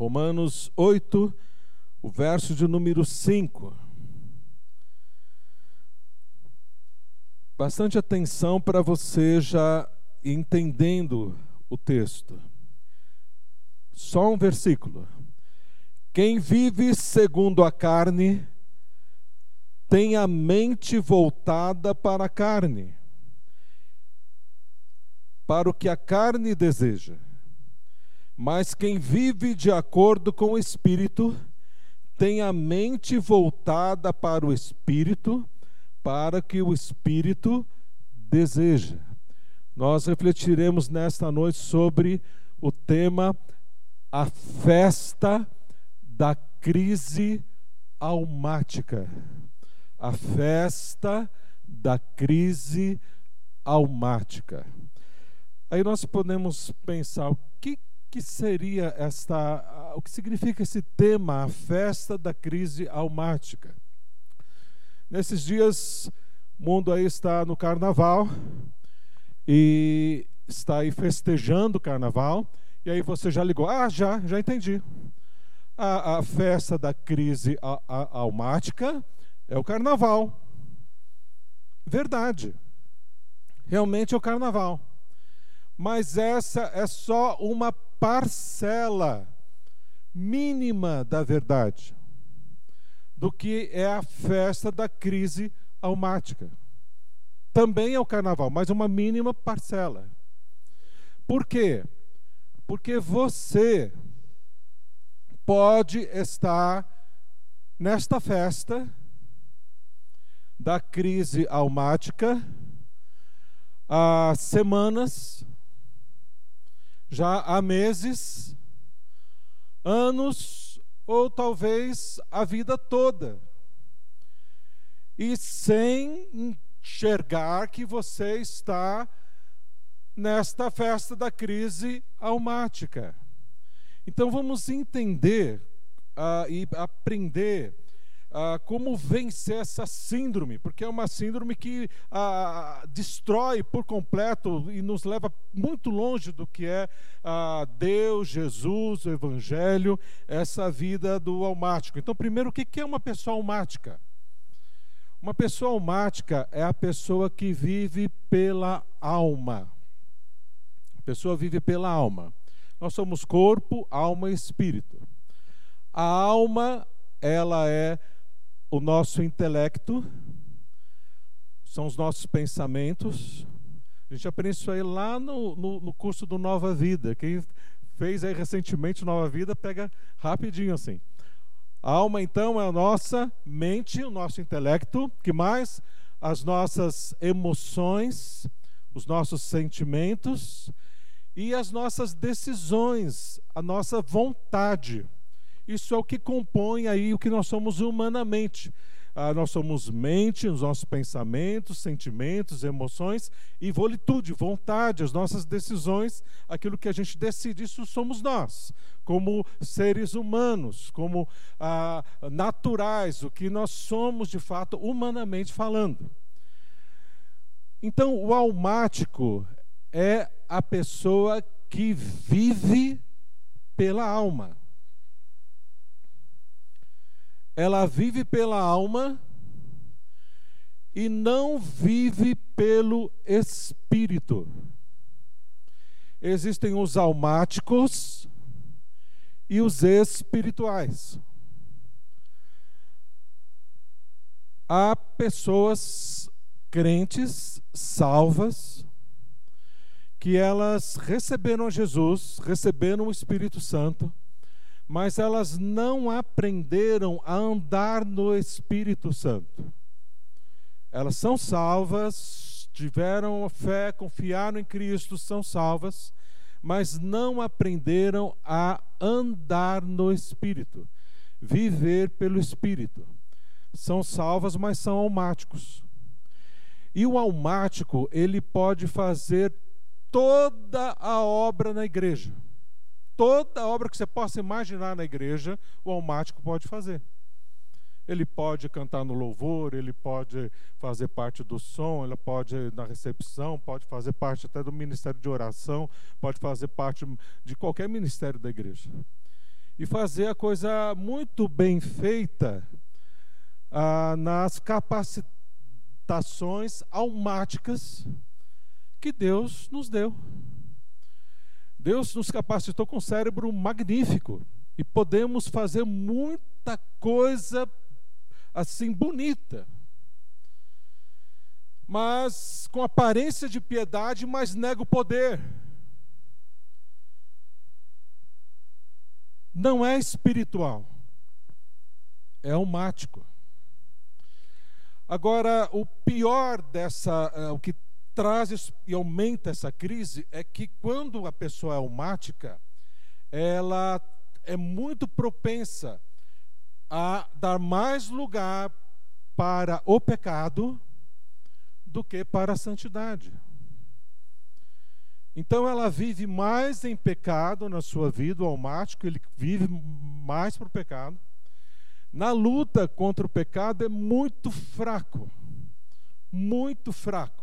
Romanos 8, o verso de número 5. Bastante atenção para você já entendendo o texto. Só um versículo. Quem vive segundo a carne tem a mente voltada para a carne, para o que a carne deseja. Mas quem vive de acordo com o Espírito tem a mente voltada para o Espírito, para que o Espírito deseja. Nós refletiremos nesta noite sobre o tema a festa da crise almática. A festa da crise almática. Aí nós podemos pensar o que, que seria esta, o que significa esse tema, a festa da crise almática. Nesses dias, o mundo aí está no carnaval e está aí festejando o carnaval. E aí você já ligou, ah, já, já entendi. A, a festa da crise a, a, almática é o carnaval. Verdade. Realmente é o carnaval. Mas essa é só uma parcela mínima da verdade do que é a festa da crise almática. Também é o carnaval, mas uma mínima parcela. Por quê? Porque você pode estar nesta festa da crise almática há semanas, já há meses, anos ou talvez a vida toda. E sem enxergar que você está nesta festa da crise almática. Então vamos entender uh, e aprender uh, como vencer essa síndrome, porque é uma síndrome que uh, destrói por completo e nos leva muito longe do que é Deus, Jesus, o Evangelho, essa vida do almático. Então, primeiro, o que é uma pessoa almática? Uma pessoa almática é a pessoa que vive pela alma. A pessoa vive pela alma. Nós somos corpo, alma e espírito. A alma, ela é o nosso intelecto, são os nossos pensamentos. A gente aprende isso aí lá no, no, no curso do Nova Vida. Quem fez aí recentemente Nova Vida, pega rapidinho assim. A alma, então, é a nossa mente, o nosso intelecto. que mais? As nossas emoções, os nossos sentimentos e as nossas decisões, a nossa vontade. Isso é o que compõe aí o que nós somos humanamente. Ah, nós somos mente, os nossos pensamentos, sentimentos, emoções e volitude, vontade, as nossas decisões, aquilo que a gente decide, isso somos nós, como seres humanos, como ah, naturais, o que nós somos de fato, humanamente falando. Então, o almático é a pessoa que vive pela alma. Ela vive pela alma e não vive pelo espírito. Existem os almáticos e os espirituais. Há pessoas crentes, salvas, que elas receberam Jesus, receberam o Espírito Santo, mas elas não aprenderam a andar no Espírito Santo. Elas são salvas, tiveram fé, confiaram em Cristo, são salvas, mas não aprenderam a andar no Espírito, viver pelo Espírito. São salvas, mas são almáticos. E o almático, ele pode fazer toda a obra na igreja. Toda obra que você possa imaginar na igreja, o almático pode fazer. Ele pode cantar no louvor, ele pode fazer parte do som, ele pode na recepção, pode fazer parte até do ministério de oração, pode fazer parte de qualquer ministério da igreja. e fazer a coisa muito bem feita ah, nas capacitações almáticas que Deus nos deu. Deus nos capacitou com um cérebro magnífico e podemos fazer muita coisa assim bonita. Mas com aparência de piedade, mas nega o poder. Não é espiritual, é almático. Agora, o pior dessa, uh, o que traz e aumenta essa crise é que quando a pessoa é almática, ela é muito propensa a dar mais lugar para o pecado do que para a santidade. Então ela vive mais em pecado na sua vida, o almático, ele vive mais para o pecado. Na luta contra o pecado é muito fraco, muito fraco.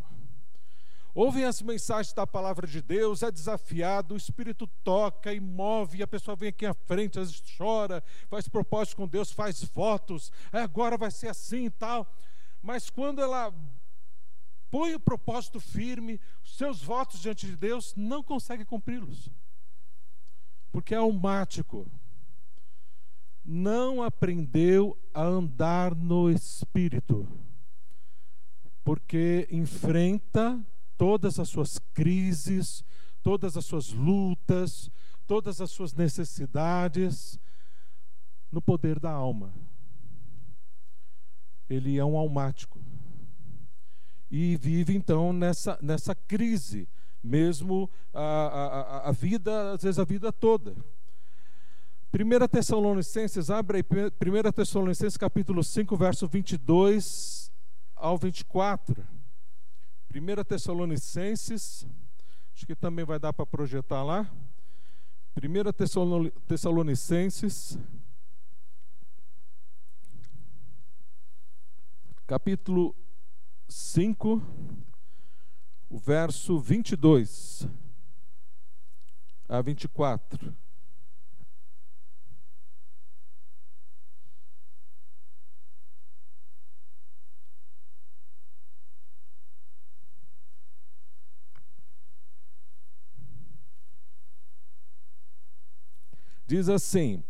Ouvem as mensagens da palavra de Deus, é desafiado, o Espírito toca e move, a pessoa vem aqui à frente, às vezes chora, faz propósito com Deus, faz votos, agora vai ser assim e tal. Mas quando ela põe o propósito firme, seus votos diante de Deus, não consegue cumpri-los. Porque é almático. Não aprendeu a andar no Espírito. Porque enfrenta todas as suas crises, todas as suas lutas, todas as suas necessidades no poder da alma. Ele é um almático. E vive então nessa, nessa crise, mesmo a, a, a vida, às vezes a vida toda. 1 Tessalonicenses, abre aí, 1 Tessalonicenses capítulo 5, verso 22 ao 24. 1 Tessalonicenses, acho que também vai dar para projetar lá. 1 Tessalonicenses, capítulo 5, o verso 22 a 24. Diz assim: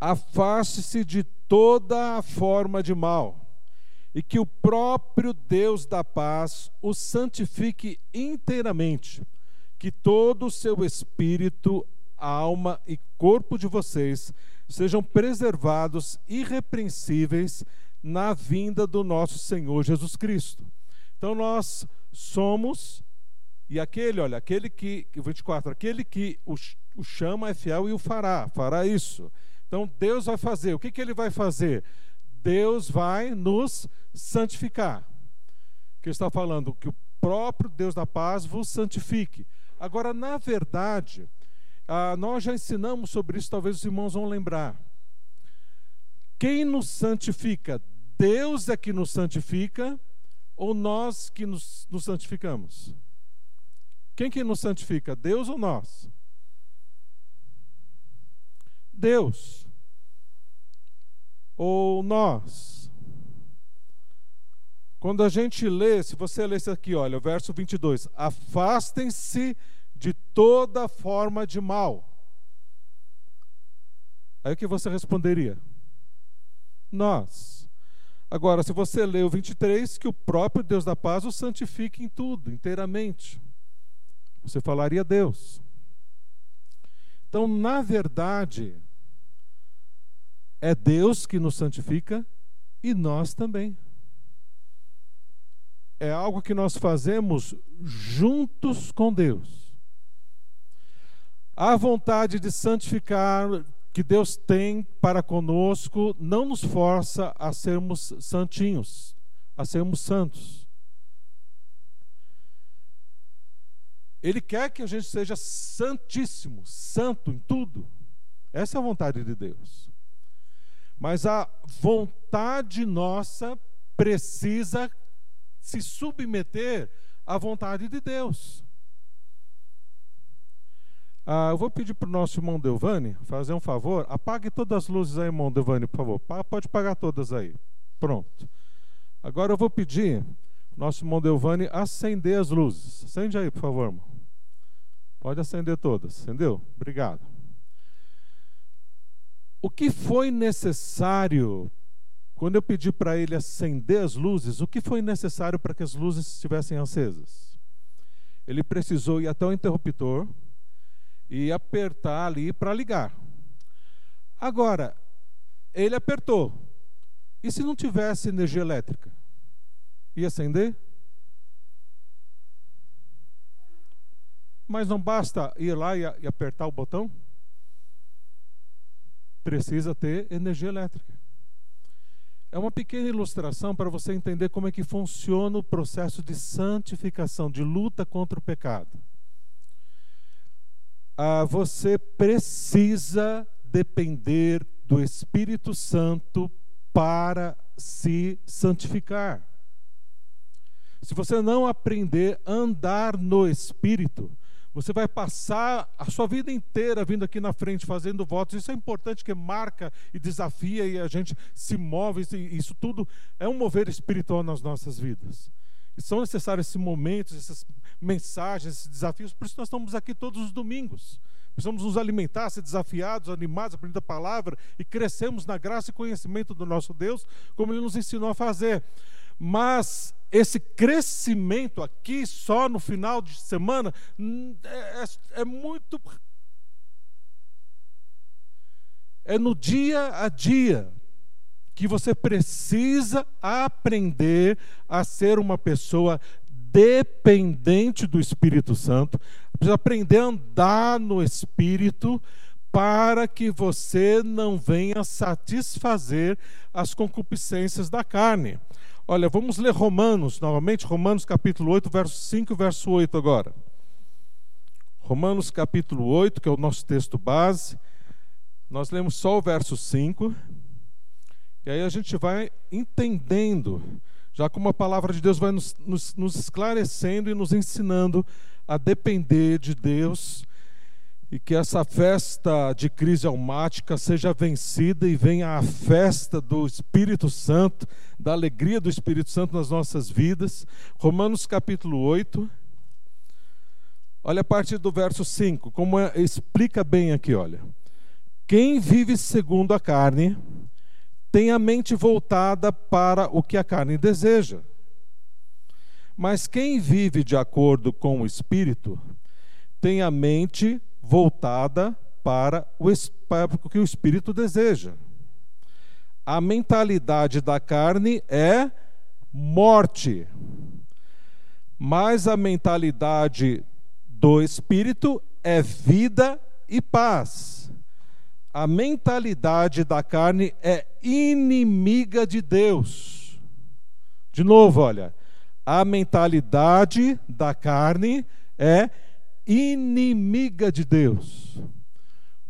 afaste-se de toda a forma de mal, e que o próprio Deus da paz o santifique inteiramente, que todo o seu espírito, alma e corpo de vocês sejam preservados irrepreensíveis na vinda do nosso Senhor Jesus Cristo. Então nós somos e aquele, olha, aquele que 24, aquele que o o chama é fiel e o fará, fará isso. Então Deus vai fazer. O que, que ele vai fazer? Deus vai nos santificar. Que está falando que o próprio Deus da paz vos santifique. Agora, na verdade, ah, nós já ensinamos sobre isso, talvez os irmãos vão lembrar. Quem nos santifica? Deus é que nos santifica ou nós que nos, nos santificamos? Quem que nos santifica? Deus ou nós? Deus ou nós. Quando a gente lê, se você lê isso aqui, olha, o verso 22, afastem-se de toda forma de mal. Aí o que você responderia? Nós. Agora, se você lê o 23, que o próprio Deus da paz o santifique em tudo, inteiramente. Você falaria Deus. Então, na verdade, é Deus que nos santifica e nós também. É algo que nós fazemos juntos com Deus. A vontade de santificar que Deus tem para conosco não nos força a sermos santinhos, a sermos santos. Ele quer que a gente seja santíssimo, santo em tudo. Essa é a vontade de Deus. Mas a vontade nossa precisa se submeter à vontade de Deus. Ah, eu vou pedir para o nosso irmão Delvani fazer um favor. Apague todas as luzes aí, irmão Delvani, por favor. Pode apagar todas aí. Pronto. Agora eu vou pedir nosso irmão Delvani acender as luzes. Acende aí, por favor, irmão. Pode acender todas. Acendeu? Obrigado. O que foi necessário quando eu pedi para ele acender as luzes? O que foi necessário para que as luzes estivessem acesas? Ele precisou ir até o interruptor e apertar ali para ligar. Agora, ele apertou. E se não tivesse energia elétrica? Ia acender? Mas não basta ir lá e apertar o botão? Precisa ter energia elétrica. É uma pequena ilustração para você entender como é que funciona o processo de santificação, de luta contra o pecado ah, você precisa depender do Espírito Santo para se santificar. Se você não aprender a andar no Espírito, você vai passar a sua vida inteira vindo aqui na frente fazendo votos. Isso é importante, que marca e desafia e a gente se move. Isso tudo é um mover espiritual nas nossas vidas. E são necessários esses momentos, essas mensagens, esses desafios, por isso nós estamos aqui todos os domingos. Precisamos nos alimentar, ser desafiados, animados, aprender a palavra e crescemos na graça e conhecimento do nosso Deus, como Ele nos ensinou a fazer. Mas esse crescimento aqui, só no final de semana, é, é, é muito. É no dia a dia que você precisa aprender a ser uma pessoa dependente do Espírito Santo, precisa aprender a andar no Espírito para que você não venha satisfazer as concupiscências da carne. Olha, vamos ler Romanos, novamente, Romanos capítulo 8, verso 5 e verso 8 agora. Romanos capítulo 8, que é o nosso texto base. Nós lemos só o verso 5. E aí a gente vai entendendo, já como a palavra de Deus vai nos, nos, nos esclarecendo e nos ensinando a depender de Deus e que essa festa de crise almática seja vencida e venha a festa do Espírito Santo, da alegria do Espírito Santo nas nossas vidas. Romanos capítulo 8. Olha a partir do verso 5, como é, explica bem aqui, olha. Quem vive segundo a carne, tem a mente voltada para o que a carne deseja. Mas quem vive de acordo com o Espírito tem a mente voltada para o, para o que o Espírito deseja. A mentalidade da carne é morte, mas a mentalidade do Espírito é vida e paz a mentalidade da carne é inimiga de Deus. De novo, olha, a mentalidade da carne é inimiga de Deus.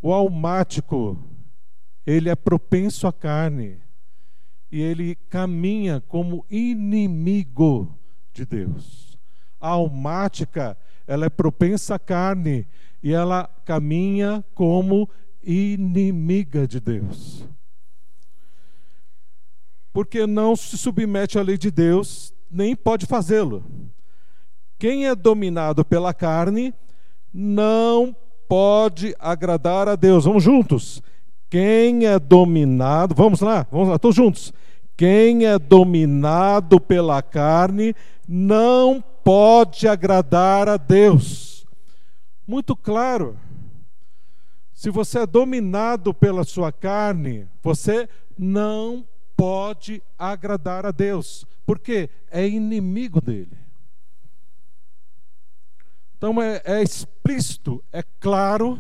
O almático, ele é propenso à carne e ele caminha como inimigo de Deus. A almática, ela é propensa à carne e ela caminha como inimiga de Deus. Porque não se submete à lei de Deus, nem pode fazê-lo. Quem é dominado pela carne não pode agradar a Deus. Vamos juntos. Quem é dominado, vamos lá, vamos lá, todos juntos. Quem é dominado pela carne não pode agradar a Deus. Muito claro. Se você é dominado pela sua carne, você não pode agradar a Deus, porque é inimigo dele. Então é, é explícito, é claro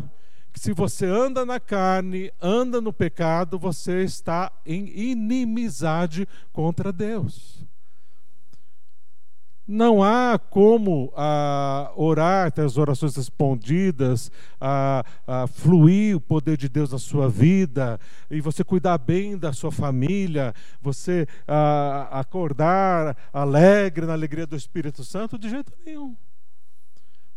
que se você anda na carne, anda no pecado, você está em inimizade contra Deus. Não há como ah, orar, ter as orações respondidas, ah, ah, fluir o poder de Deus na sua vida, e você cuidar bem da sua família, você ah, acordar alegre na alegria do Espírito Santo, de jeito nenhum.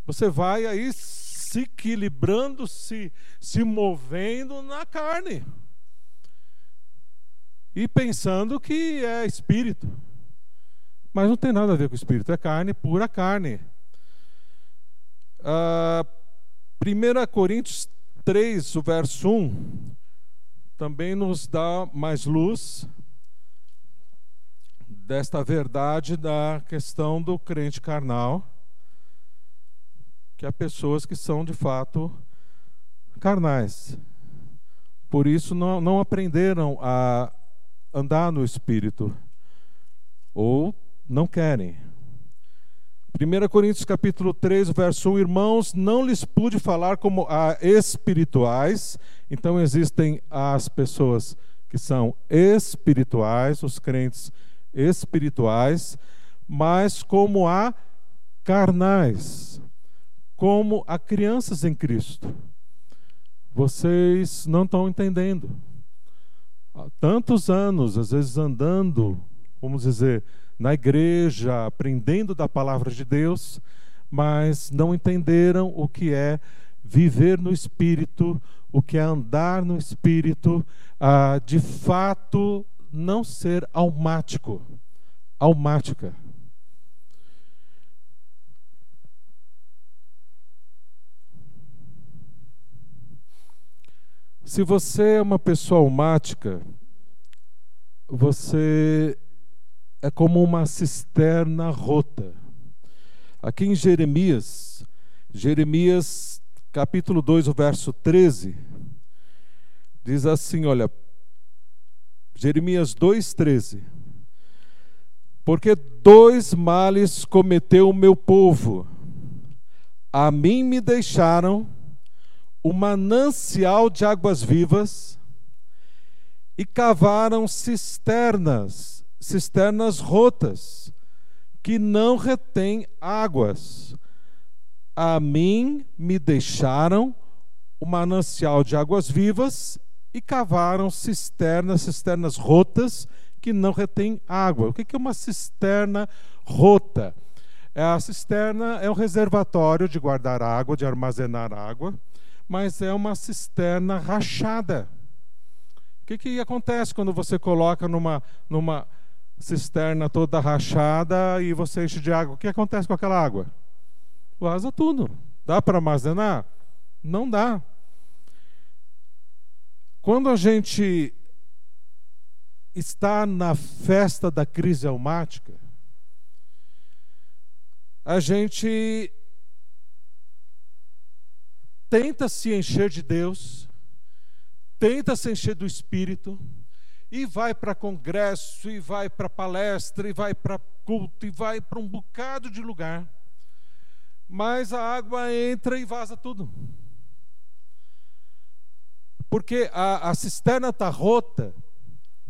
Você vai aí se equilibrando, se, se movendo na carne. E pensando que é espírito. Mas não tem nada a ver com espírito, é carne, pura carne. Ah, 1 Coríntios 3, o verso 1, também nos dá mais luz desta verdade da questão do crente carnal, que há pessoas que são de fato carnais. Por isso não, não aprenderam a andar no espírito ou não querem. 1 Coríntios capítulo 3, verso 1, irmãos, não lhes pude falar como a espirituais, então existem as pessoas que são espirituais, os crentes espirituais, mas como a carnais, como a crianças em Cristo. Vocês não estão entendendo. Há tantos anos, às vezes andando, vamos dizer, na igreja, aprendendo da palavra de Deus, mas não entenderam o que é viver no Espírito, o que é andar no Espírito, ah, de fato não ser almático, almática. Se você é uma pessoa almática, você é como uma cisterna rota. Aqui em Jeremias, Jeremias capítulo 2, o verso 13, diz assim: olha, Jeremias 2,13. Porque dois males cometeu o meu povo. A mim me deixaram o manancial de águas vivas e cavaram cisternas cisternas rotas, que não retêm águas. A mim me deixaram o manancial de águas vivas e cavaram cisternas, cisternas rotas, que não retêm água. O que é uma cisterna rota? É a cisterna é um reservatório de guardar água, de armazenar água, mas é uma cisterna rachada. O que, que acontece quando você coloca numa, numa cisterna toda rachada e você enche de água. O que acontece com aquela água? Vaza tudo. Dá para armazenar? Não dá. Quando a gente está na festa da crise almática, a gente tenta se encher de Deus, tenta se encher do Espírito, e vai para congresso, e vai para palestra, e vai para culto, e vai para um bocado de lugar. Mas a água entra e vaza tudo. Porque a, a cisterna está rota.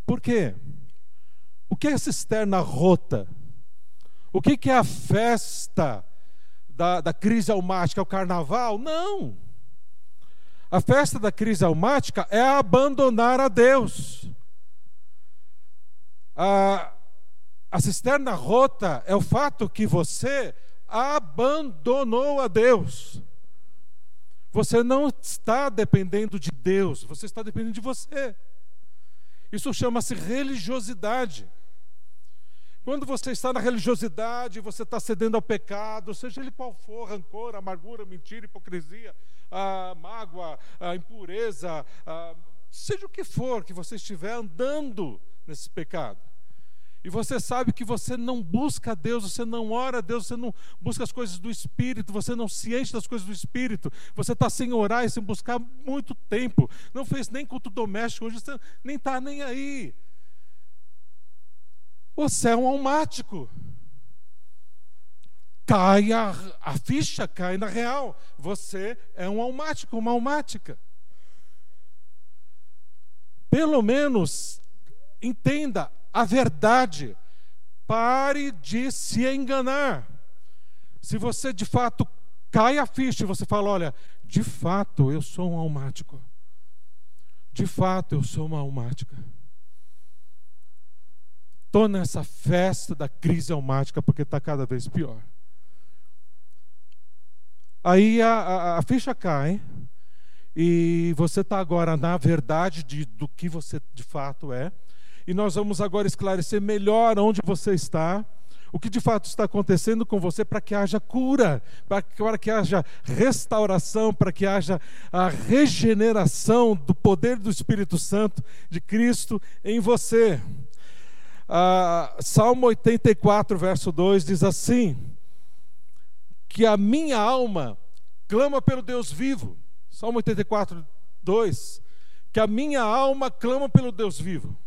Por quê? O que é a cisterna rota? O que, que é a festa da, da crise almática? É o carnaval? Não. A festa da crise almática é abandonar a Deus. A, a cisterna rota é o fato que você abandonou a Deus. Você não está dependendo de Deus, você está dependendo de você. Isso chama-se religiosidade. Quando você está na religiosidade, você está cedendo ao pecado, seja ele qual for, rancor, amargura, mentira, hipocrisia, a mágoa, a impureza, seja o que for que você estiver andando nesse pecado. E você sabe que você não busca a Deus, você não ora a Deus, você não busca as coisas do Espírito, você não se enche das coisas do Espírito, você está sem orar e sem buscar muito tempo, não fez nem culto doméstico, hoje você nem está nem aí. Você é um almático. Cai a, a ficha, cai na real. Você é um almático, uma almática. Pelo menos entenda a verdade. Pare de se enganar. Se você de fato cai a ficha e você fala: olha, de fato eu sou um almático. De fato eu sou uma almática. Estou nessa festa da crise almática porque está cada vez pior. Aí a, a, a ficha cai e você está agora na verdade de, do que você de fato é. E nós vamos agora esclarecer melhor onde você está, o que de fato está acontecendo com você para que haja cura, para que, para que haja restauração, para que haja a regeneração do poder do Espírito Santo de Cristo em você. Ah, Salmo 84, verso 2 diz assim: Que a minha alma clama pelo Deus vivo. Salmo 84, 2. Que a minha alma clama pelo Deus vivo.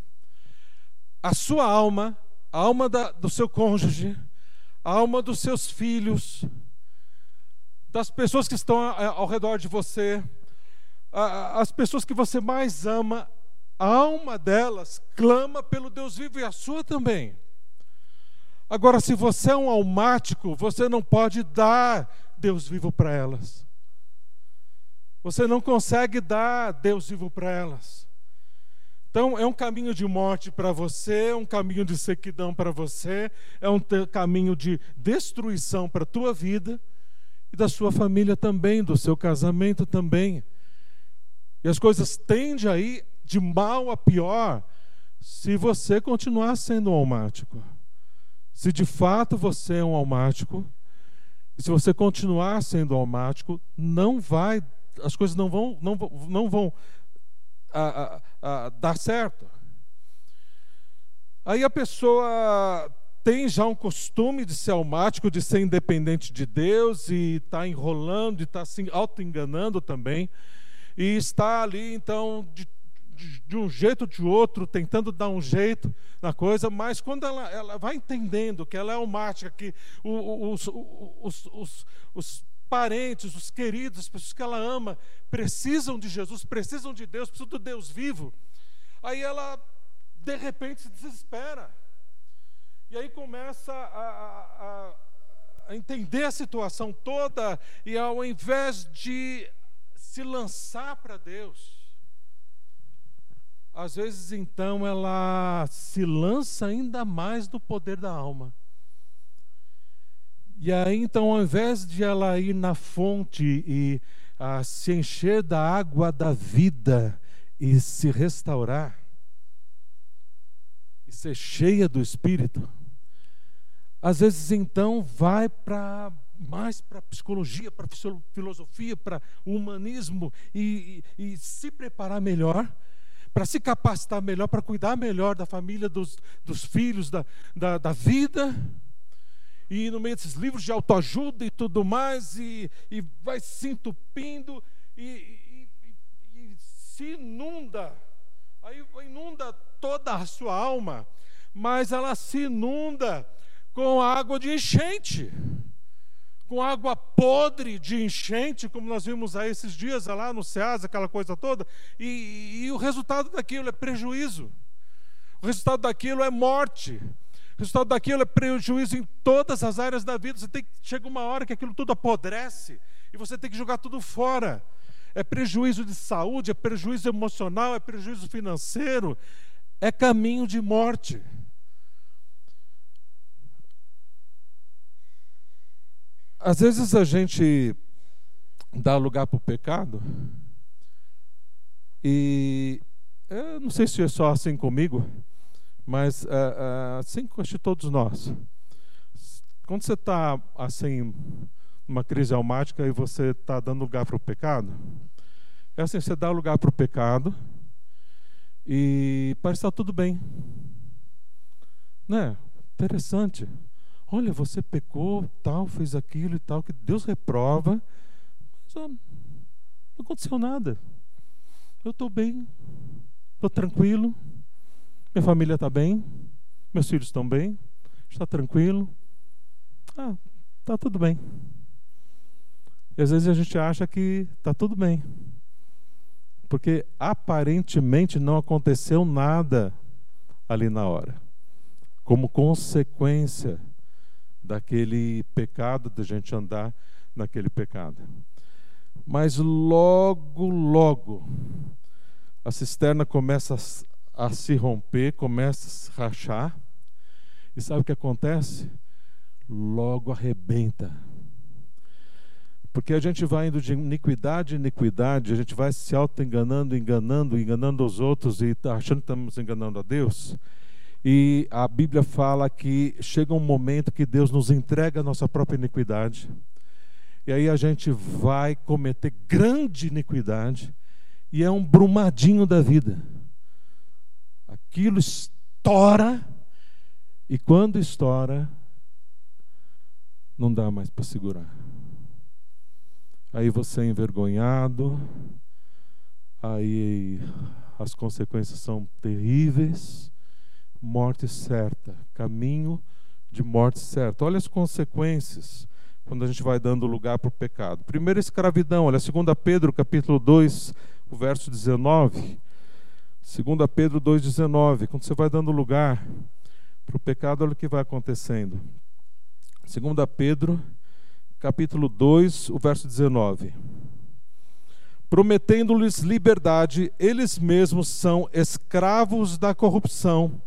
A sua alma, a alma da, do seu cônjuge, a alma dos seus filhos, das pessoas que estão ao redor de você, as pessoas que você mais ama, a alma delas clama pelo Deus vivo e a sua também. Agora, se você é um almático, você não pode dar Deus vivo para elas. Você não consegue dar Deus vivo para elas. Então, é um caminho de morte para você, é um caminho de sequidão para você, é um caminho de destruição para a tua vida e da sua família também, do seu casamento também. E as coisas tendem aí de mal a pior se você continuar sendo um almático. Se de fato você é um almático, se você continuar sendo almático, não vai, as coisas não vão, não, não vão a, a, a dar certo. Aí a pessoa tem já um costume de ser almático, de ser independente de Deus e está enrolando e está se auto-enganando também. E está ali, então, de de um jeito ou de outro, tentando dar um jeito na coisa, mas quando ela, ela vai entendendo que ela é almática, que os, os, os, os parentes, os queridos, as pessoas que ela ama, precisam de Jesus, precisam de Deus, precisam do Deus vivo, aí ela, de repente, se desespera. E aí começa a, a, a entender a situação toda, e ao invés de se lançar para Deus, às vezes então ela se lança ainda mais no poder da alma. E aí então, ao invés de ela ir na fonte e ah, se encher da água da vida e se restaurar, e ser cheia do Espírito, às vezes então vai para mais para psicologia, para filosofia, para humanismo e, e, e se preparar melhor para se capacitar melhor, para cuidar melhor da família, dos, dos filhos, da, da, da, vida. E no meio desses livros de autoajuda e tudo mais, e, e vai se entupindo e, e, e se inunda. Aí inunda toda a sua alma, mas ela se inunda com água de enchente com água podre de enchente, como nós vimos aí esses dias lá no SEAS, aquela coisa toda, e, e o resultado daquilo é prejuízo. O resultado daquilo é morte. O resultado daquilo é prejuízo em todas as áreas da vida. Você tem chega uma hora que aquilo tudo apodrece e você tem que jogar tudo fora. É prejuízo de saúde, é prejuízo emocional, é prejuízo financeiro, é caminho de morte. Às vezes a gente dá lugar para o pecado, e eu não sei se é só assim comigo, mas uh, uh, assim com todos nós. Quando você está assim, numa crise almática e você está dando lugar para o pecado, é assim: você dá lugar para o pecado e parece estar tudo bem. Né? Interessante. Olha, você pecou, tal, fez aquilo e tal, que Deus reprova. Mas ó, não aconteceu nada. Eu estou bem, estou tranquilo, minha família está bem, meus filhos estão bem, está tranquilo. Ah, está tudo bem. E às vezes a gente acha que está tudo bem. Porque aparentemente não aconteceu nada ali na hora. Como consequência daquele pecado, da gente andar naquele pecado. Mas logo, logo, a cisterna começa a, a se romper, começa a rachar. E sabe o que acontece? Logo arrebenta. Porque a gente vai indo de iniquidade em iniquidade, a gente vai se auto-enganando, enganando, enganando os outros e achando que estamos enganando a Deus. E a Bíblia fala que chega um momento que Deus nos entrega a nossa própria iniquidade. E aí a gente vai cometer grande iniquidade. E é um brumadinho da vida. Aquilo estoura. E quando estoura, não dá mais para segurar. Aí você é envergonhado, aí as consequências são terríveis, morte certa, caminho de morte certa. Olha as consequências quando a gente vai dando lugar para o pecado. Primeiro, escravidão. Olha, 2 Pedro, capítulo 2, o verso 19. 2 Pedro 2,19. Quando você vai dando lugar para o pecado, olha o que vai acontecendo. 2 Pedro capítulo 2, o verso 19. Prometendo-lhes liberdade, eles mesmos são escravos da corrupção,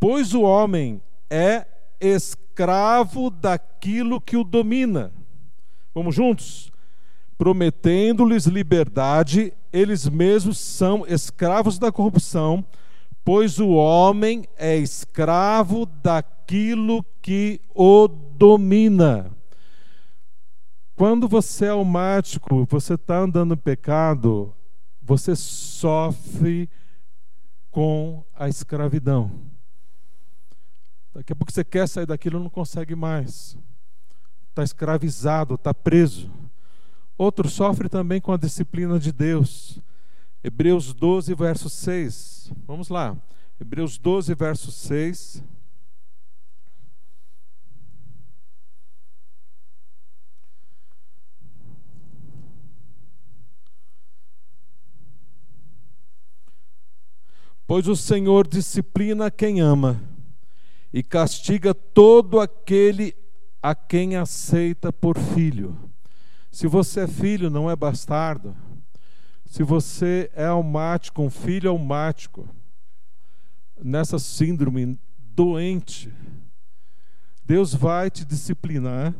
pois o homem é escravo daquilo que o domina. Vamos juntos? Prometendo-lhes liberdade, eles mesmos são escravos da corrupção, pois o homem é escravo daquilo que o domina. Quando você é almático, você está andando no pecado, você sofre com a escravidão. Daqui a pouco você quer sair daquilo não consegue mais. Está escravizado, está preso. Outro sofre também com a disciplina de Deus. Hebreus 12, verso 6. Vamos lá. Hebreus 12, verso 6. Pois o Senhor disciplina quem ama e castiga todo aquele a quem aceita por filho. Se você é filho, não é bastardo. Se você é almático, um filho almático, nessa síndrome doente, Deus vai te disciplinar.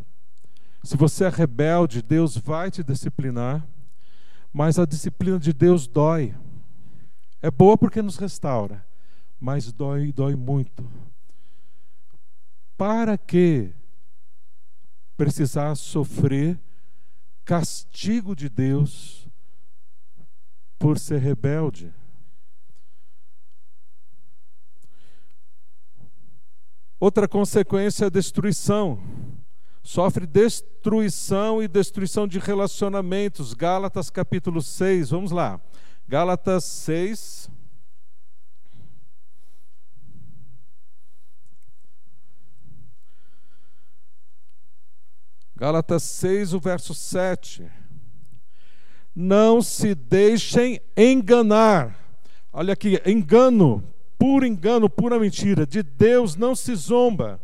Se você é rebelde, Deus vai te disciplinar. Mas a disciplina de Deus dói. É boa porque nos restaura, mas dói, dói muito. Para que precisar sofrer castigo de Deus por ser rebelde? Outra consequência é a destruição. Sofre destruição e destruição de relacionamentos. Gálatas capítulo 6, vamos lá. Gálatas 6. Gálatas 6, o verso 7. Não se deixem enganar. Olha aqui, engano, puro engano, pura mentira. De Deus não se zomba.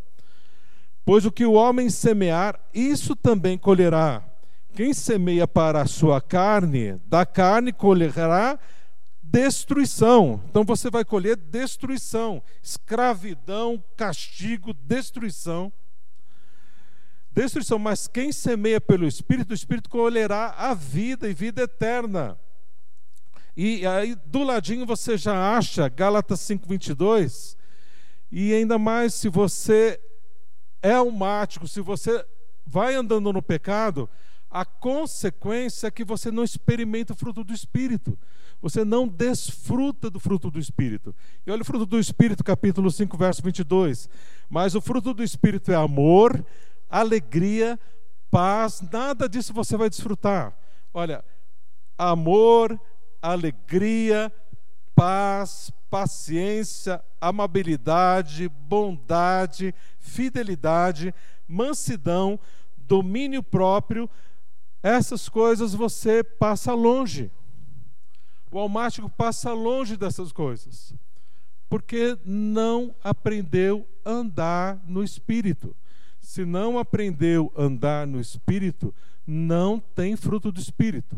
Pois o que o homem semear, isso também colherá. Quem semeia para a sua carne, da carne colherá destruição. Então você vai colher destruição, escravidão, castigo, destruição. Destruição, mas quem semeia pelo Espírito, o Espírito colherá a vida e vida eterna. E aí do ladinho você já acha Gálatas 5:22. E ainda mais se você é almático, se você vai andando no pecado, a consequência é que você não experimenta o fruto do Espírito. Você não desfruta do fruto do Espírito. E olha o fruto do Espírito, capítulo 5, verso 22. Mas o fruto do Espírito é amor, alegria, paz, nada disso você vai desfrutar. Olha, amor, alegria, paz, paciência, amabilidade, bondade, fidelidade, mansidão, domínio próprio, essas coisas você passa longe. O almático passa longe dessas coisas, porque não aprendeu a andar no espírito. Se não aprendeu a andar no espírito, não tem fruto do espírito.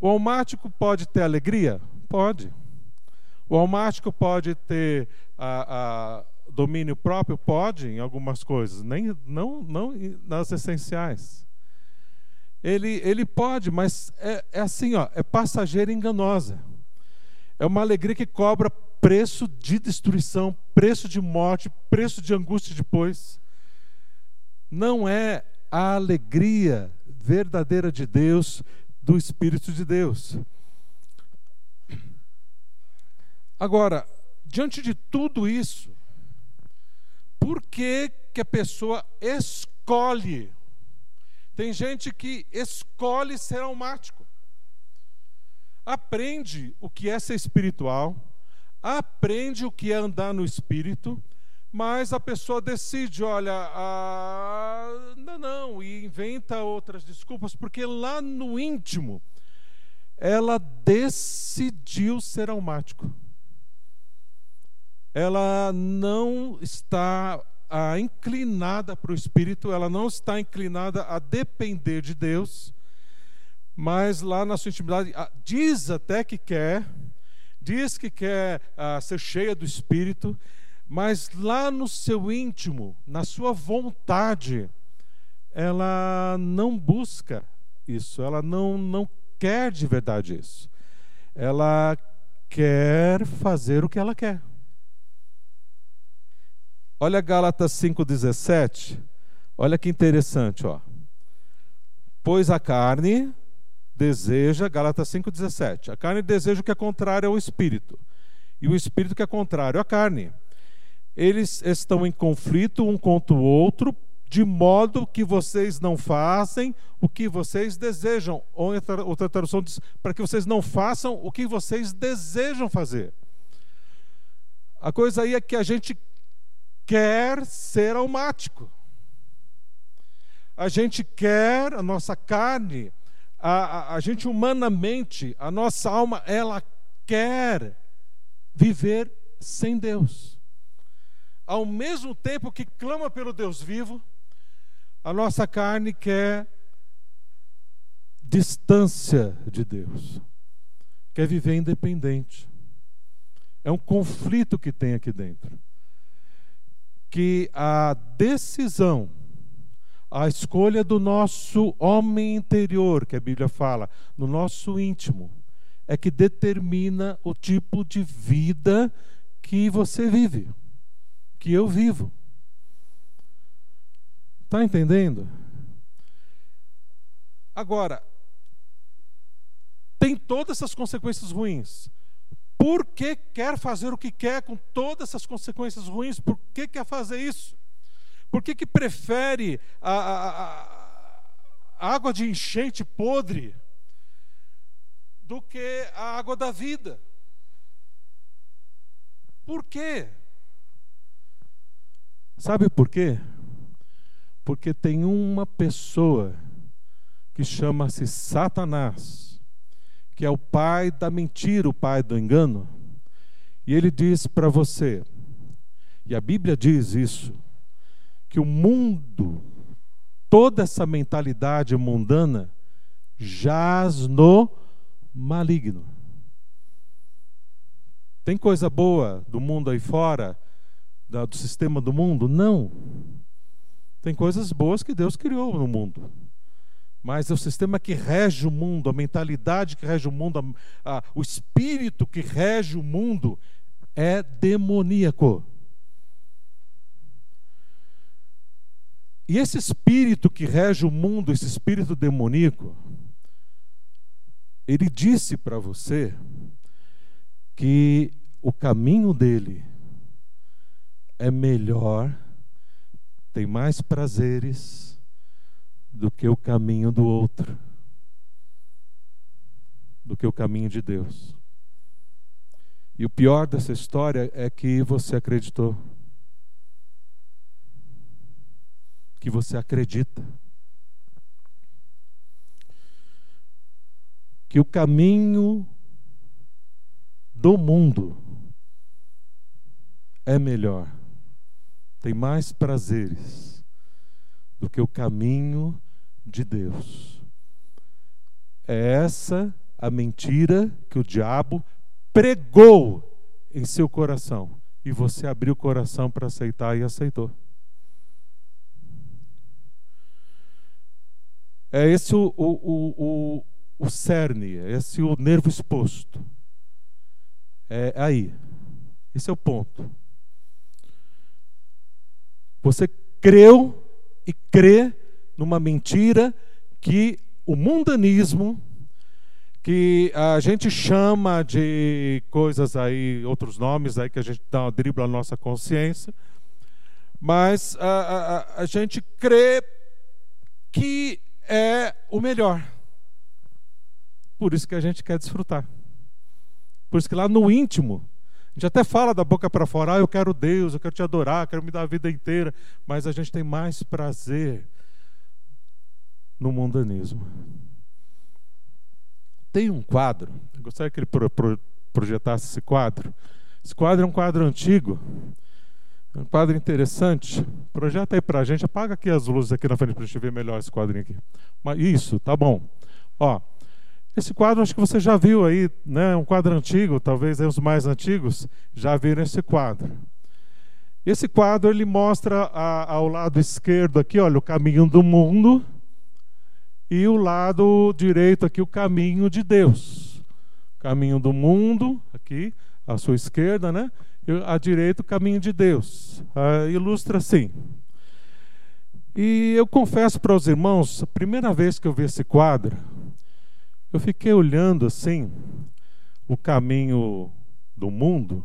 O almático pode ter alegria? Pode. O almático pode ter a, a domínio próprio? Pode, em algumas coisas, nem, não, não nas essenciais. Ele, ele pode, mas é, é assim, ó, é passageira enganosa. É uma alegria que cobra preço de destruição, preço de morte, preço de angústia depois. Não é a alegria verdadeira de Deus, do Espírito de Deus. Agora, diante de tudo isso, por que, que a pessoa escolhe? Tem gente que escolhe ser almático. Aprende o que é ser espiritual, aprende o que é andar no espírito, mas a pessoa decide, olha, ah, não, não, e inventa outras desculpas, porque lá no íntimo ela decidiu ser almático. Ela não está ah, inclinada para o Espírito, ela não está inclinada a depender de Deus, mas lá na sua intimidade, ah, diz até que quer, diz que quer ah, ser cheia do Espírito, mas lá no seu íntimo, na sua vontade, ela não busca isso, ela não, não quer de verdade isso. Ela quer fazer o que ela quer. Olha Gálatas 5,17. Olha que interessante, ó. Pois a carne deseja, Gálatas 5,17. A carne deseja o que é contrário ao espírito, e o espírito que é contrário à carne. Eles estão em conflito um contra o outro, de modo que vocês não fazem o que vocês desejam. Ou outra tradução diz, para que vocês não façam o que vocês desejam fazer. A coisa aí é que a gente quer ser almático. A gente quer, a nossa carne, a, a, a gente humanamente, a nossa alma, ela quer viver sem Deus. Ao mesmo tempo que clama pelo Deus vivo, a nossa carne quer distância de Deus, quer viver independente. É um conflito que tem aqui dentro que a decisão, a escolha do nosso homem interior, que a Bíblia fala, no nosso íntimo, é que determina o tipo de vida que você vive, que eu vivo. Está entendendo? Agora, tem todas essas consequências ruins. Por que quer fazer o que quer com todas essas consequências ruins? Por que quer fazer isso? Por que, que prefere a, a, a água de enchente podre do que a água da vida? Por quê? Sabe por quê? Porque tem uma pessoa que chama-se Satanás que é o pai da mentira, o pai do engano. E ele diz para você, e a Bíblia diz isso, que o mundo, toda essa mentalidade mundana, jaz no maligno. Tem coisa boa do mundo aí fora, do sistema do mundo? Não. Tem coisas boas que Deus criou no mundo mas é o sistema que rege o mundo, a mentalidade que rege o mundo, a, a, o espírito que rege o mundo é demoníaco. E esse espírito que rege o mundo, esse espírito demoníaco, ele disse para você que o caminho dele é melhor, tem mais prazeres, do que o caminho do outro, do que o caminho de Deus. E o pior dessa história é que você acreditou. Que você acredita. Que o caminho do mundo é melhor, tem mais prazeres do que o caminho de Deus. É essa a mentira que o diabo pregou em seu coração. E você abriu o coração para aceitar e aceitou. É esse o, o, o, o, cerne, é esse o nervo exposto. É aí. Esse é o ponto. Você creu e crê numa mentira que o mundanismo, que a gente chama de coisas aí, outros nomes aí que a gente dá, dribla a nossa consciência, mas a, a, a gente crê que é o melhor. Por isso que a gente quer desfrutar. Por isso que lá no íntimo, a gente até fala da boca para fora, ah, eu quero Deus, eu quero te adorar, quero me dar a vida inteira, mas a gente tem mais prazer no mundanismo. Tem um quadro, eu gostaria que ele pro, pro, projetasse esse quadro. Esse quadro é um quadro antigo, um quadro interessante. Projeta aí para a gente, apaga aqui as luzes aqui na frente para a gente ver melhor esse quadrinho aqui. Isso, tá bom. Ó, esse quadro acho que você já viu aí, né? Um quadro antigo, talvez os mais antigos já viram esse quadro. Esse quadro ele mostra a, ao lado esquerdo aqui, olha, o caminho do mundo e o lado direito aqui o caminho de Deus. Caminho do mundo aqui à sua esquerda, né? E à direita o caminho de Deus. Ah, ilustra assim. E eu confesso para os irmãos, a primeira vez que eu vi esse quadro, eu fiquei olhando assim o caminho do mundo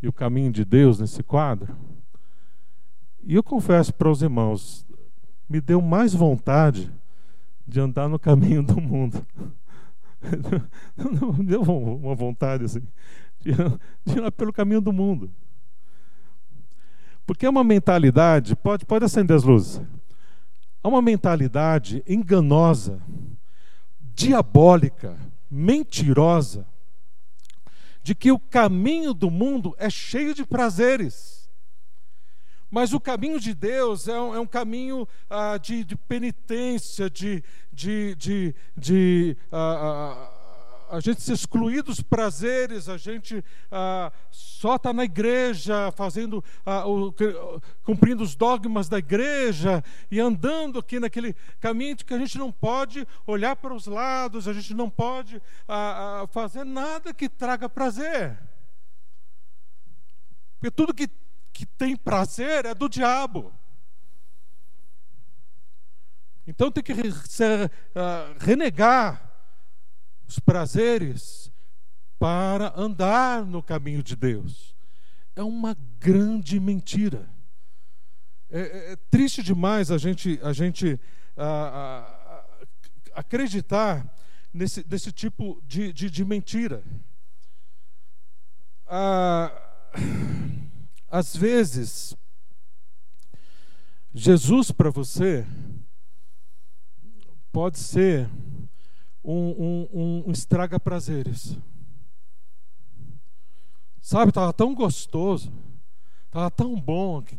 e o caminho de Deus nesse quadro. E eu confesso para os irmãos, me deu mais vontade de andar no caminho do mundo. Deu uma vontade assim, de, de ir pelo caminho do mundo. Porque é uma mentalidade, pode, pode acender as luzes, é uma mentalidade enganosa diabólica, mentirosa, de que o caminho do mundo é cheio de prazeres. Mas o caminho de Deus é um, é um caminho ah, de, de, penitência, de, de, de, de ah, ah, a gente se excluir dos prazeres, a gente ah, só está na igreja, fazendo, ah, o, cumprindo os dogmas da igreja e andando aqui naquele caminho que a gente não pode olhar para os lados, a gente não pode ah, ah fazer nada que traga prazer. Porque tudo que, que tem prazer é do diabo. Então tem que ah, renegar os prazeres para andar no caminho de Deus. É uma grande mentira. É, é, é triste demais a gente, a gente a, a, acreditar nesse, nesse tipo de, de, de mentira. Ah, às vezes, Jesus para você pode ser um, um, um estraga-prazeres. Sabe, estava tão gostoso, estava tão bom. Que...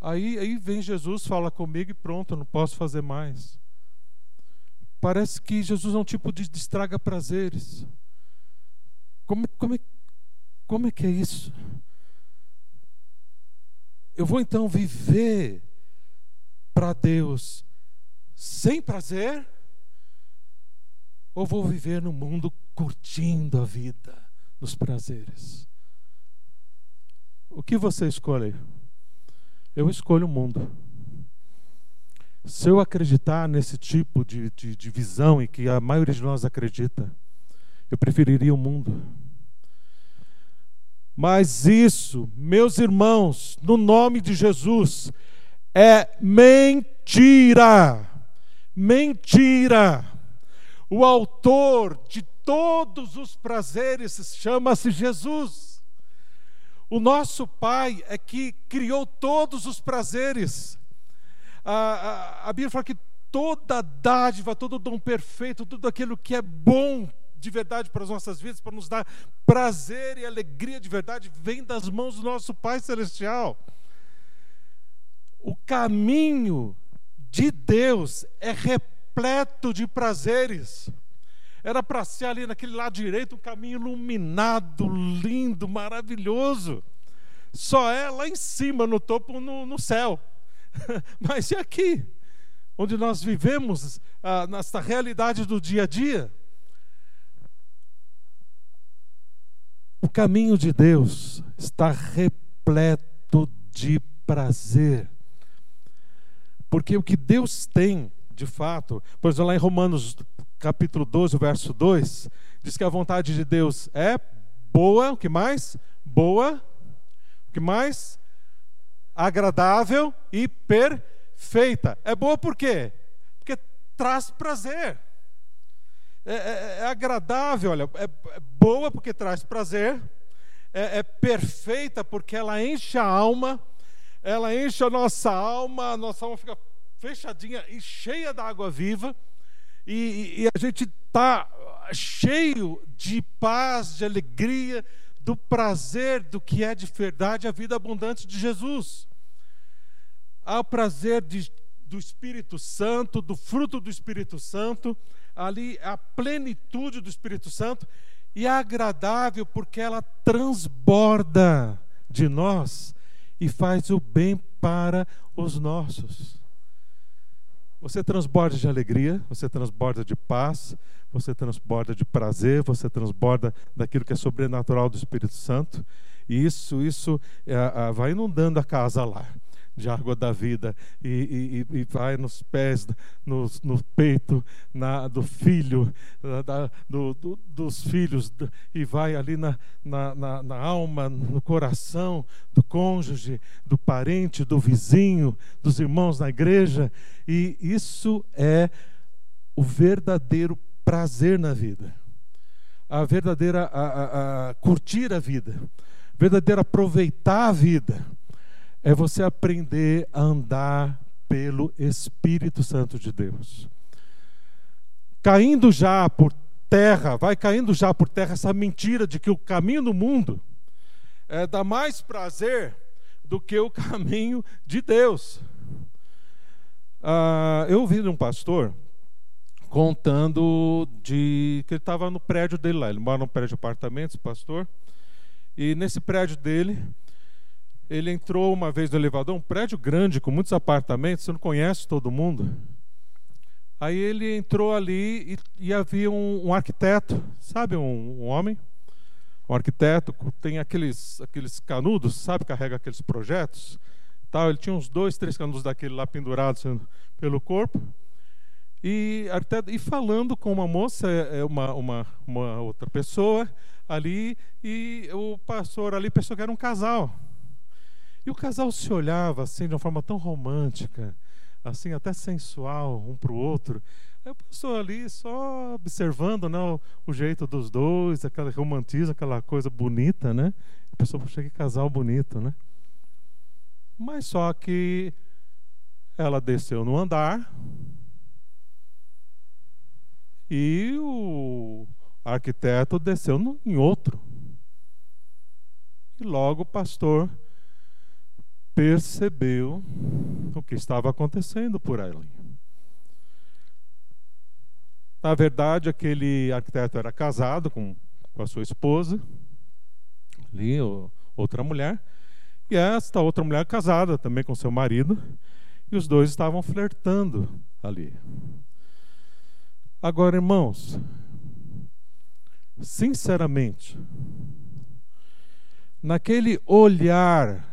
Aí, aí vem Jesus, fala comigo e pronto, não posso fazer mais. Parece que Jesus é um tipo de, de estraga-prazeres. Como, como, é, como é que é isso? Eu vou então viver para Deus sem prazer? Ou vou viver no mundo curtindo a vida, nos prazeres? O que você escolhe? Eu escolho o mundo. Se eu acreditar nesse tipo de, de, de visão e que a maioria de nós acredita, eu preferiria o mundo. Mas isso, meus irmãos, no nome de Jesus, é mentira. Mentira. O autor de todos os prazeres chama-se Jesus. O nosso Pai é que criou todos os prazeres. A, a, a Bíblia fala que toda dádiva, todo dom perfeito, tudo aquilo que é bom de verdade para as nossas vidas, para nos dar prazer e alegria de verdade, vem das mãos do nosso Pai Celestial. O caminho de Deus é repleto repleto de prazeres. Era para ser ali naquele lado direito um caminho iluminado, lindo, maravilhoso. Só é lá em cima, no topo, no, no céu. Mas e aqui? onde nós vivemos ah, nessa realidade do dia a dia. O caminho de Deus está repleto de prazer. Porque o que Deus tem, de fato, por exemplo, lá em Romanos capítulo 12, verso 2, diz que a vontade de Deus é boa, o que mais? Boa, o que mais? Agradável e perfeita. É boa por quê? Porque traz prazer. É, é, é agradável, olha, é, é, boa porque traz prazer, é, é perfeita porque ela enche a alma, ela enche a nossa alma, a nossa alma fica fechadinha e cheia da água viva, e, e a gente está cheio de paz, de alegria, do prazer do que é de verdade a vida abundante de Jesus. Há o prazer de, do Espírito Santo, do fruto do Espírito Santo, ali a plenitude do Espírito Santo, e é agradável porque ela transborda de nós e faz o bem para os nossos. Você transborda de alegria, você transborda de paz, você transborda de prazer, você transborda daquilo que é sobrenatural do Espírito Santo. E isso, isso é, é, vai inundando a casa lá de água da vida e, e, e vai nos pés, no, no peito na, do filho, da, do, do, dos filhos, e vai ali na, na, na, alma, no coração do cônjuge, do parente, do vizinho, dos irmãos na igreja, e isso é o verdadeiro prazer na vida, a verdadeira a, a, a curtir a vida, verdadeiro aproveitar a vida é você aprender a andar pelo Espírito Santo de Deus. Caindo já por terra, vai caindo já por terra essa mentira de que o caminho do mundo é, dá mais prazer do que o caminho de Deus. Ah, eu ouvi de um pastor contando de que ele estava no prédio dele lá. Ele mora num prédio de apartamentos, pastor. E nesse prédio dele, ele entrou uma vez no elevador, um prédio grande com muitos apartamentos, você não conhece todo mundo. Aí ele entrou ali e, e havia um, um, arquiteto, sabe, um, um, homem, um arquiteto, tem aqueles, aqueles canudos, sabe, carrega aqueles projetos. Tal. Ele tinha uns dois, três canudos daquele lá pendurados pelo corpo. E, e falando com uma moça, é, é uma, uma, uma outra pessoa ali, e o pastor ali pensou que era um casal. E o casal se olhava assim de uma forma tão romântica, assim até sensual um para o outro. Aí o pastor ali só observando né, o, o, jeito dos dois, aquela romantismo, aquela coisa bonita, né? A pessoa, puxa, que casal bonito, né? Mas só que ela desceu no andar e o arquiteto desceu no, em outro. E logo o pastor percebeu o que estava acontecendo por ali. Na verdade, aquele arquiteto era casado com, com a sua esposa, ali, outra mulher, e esta outra mulher casada também com seu marido, e os dois estavam flertando ali. Agora, irmãos, sinceramente, naquele olhar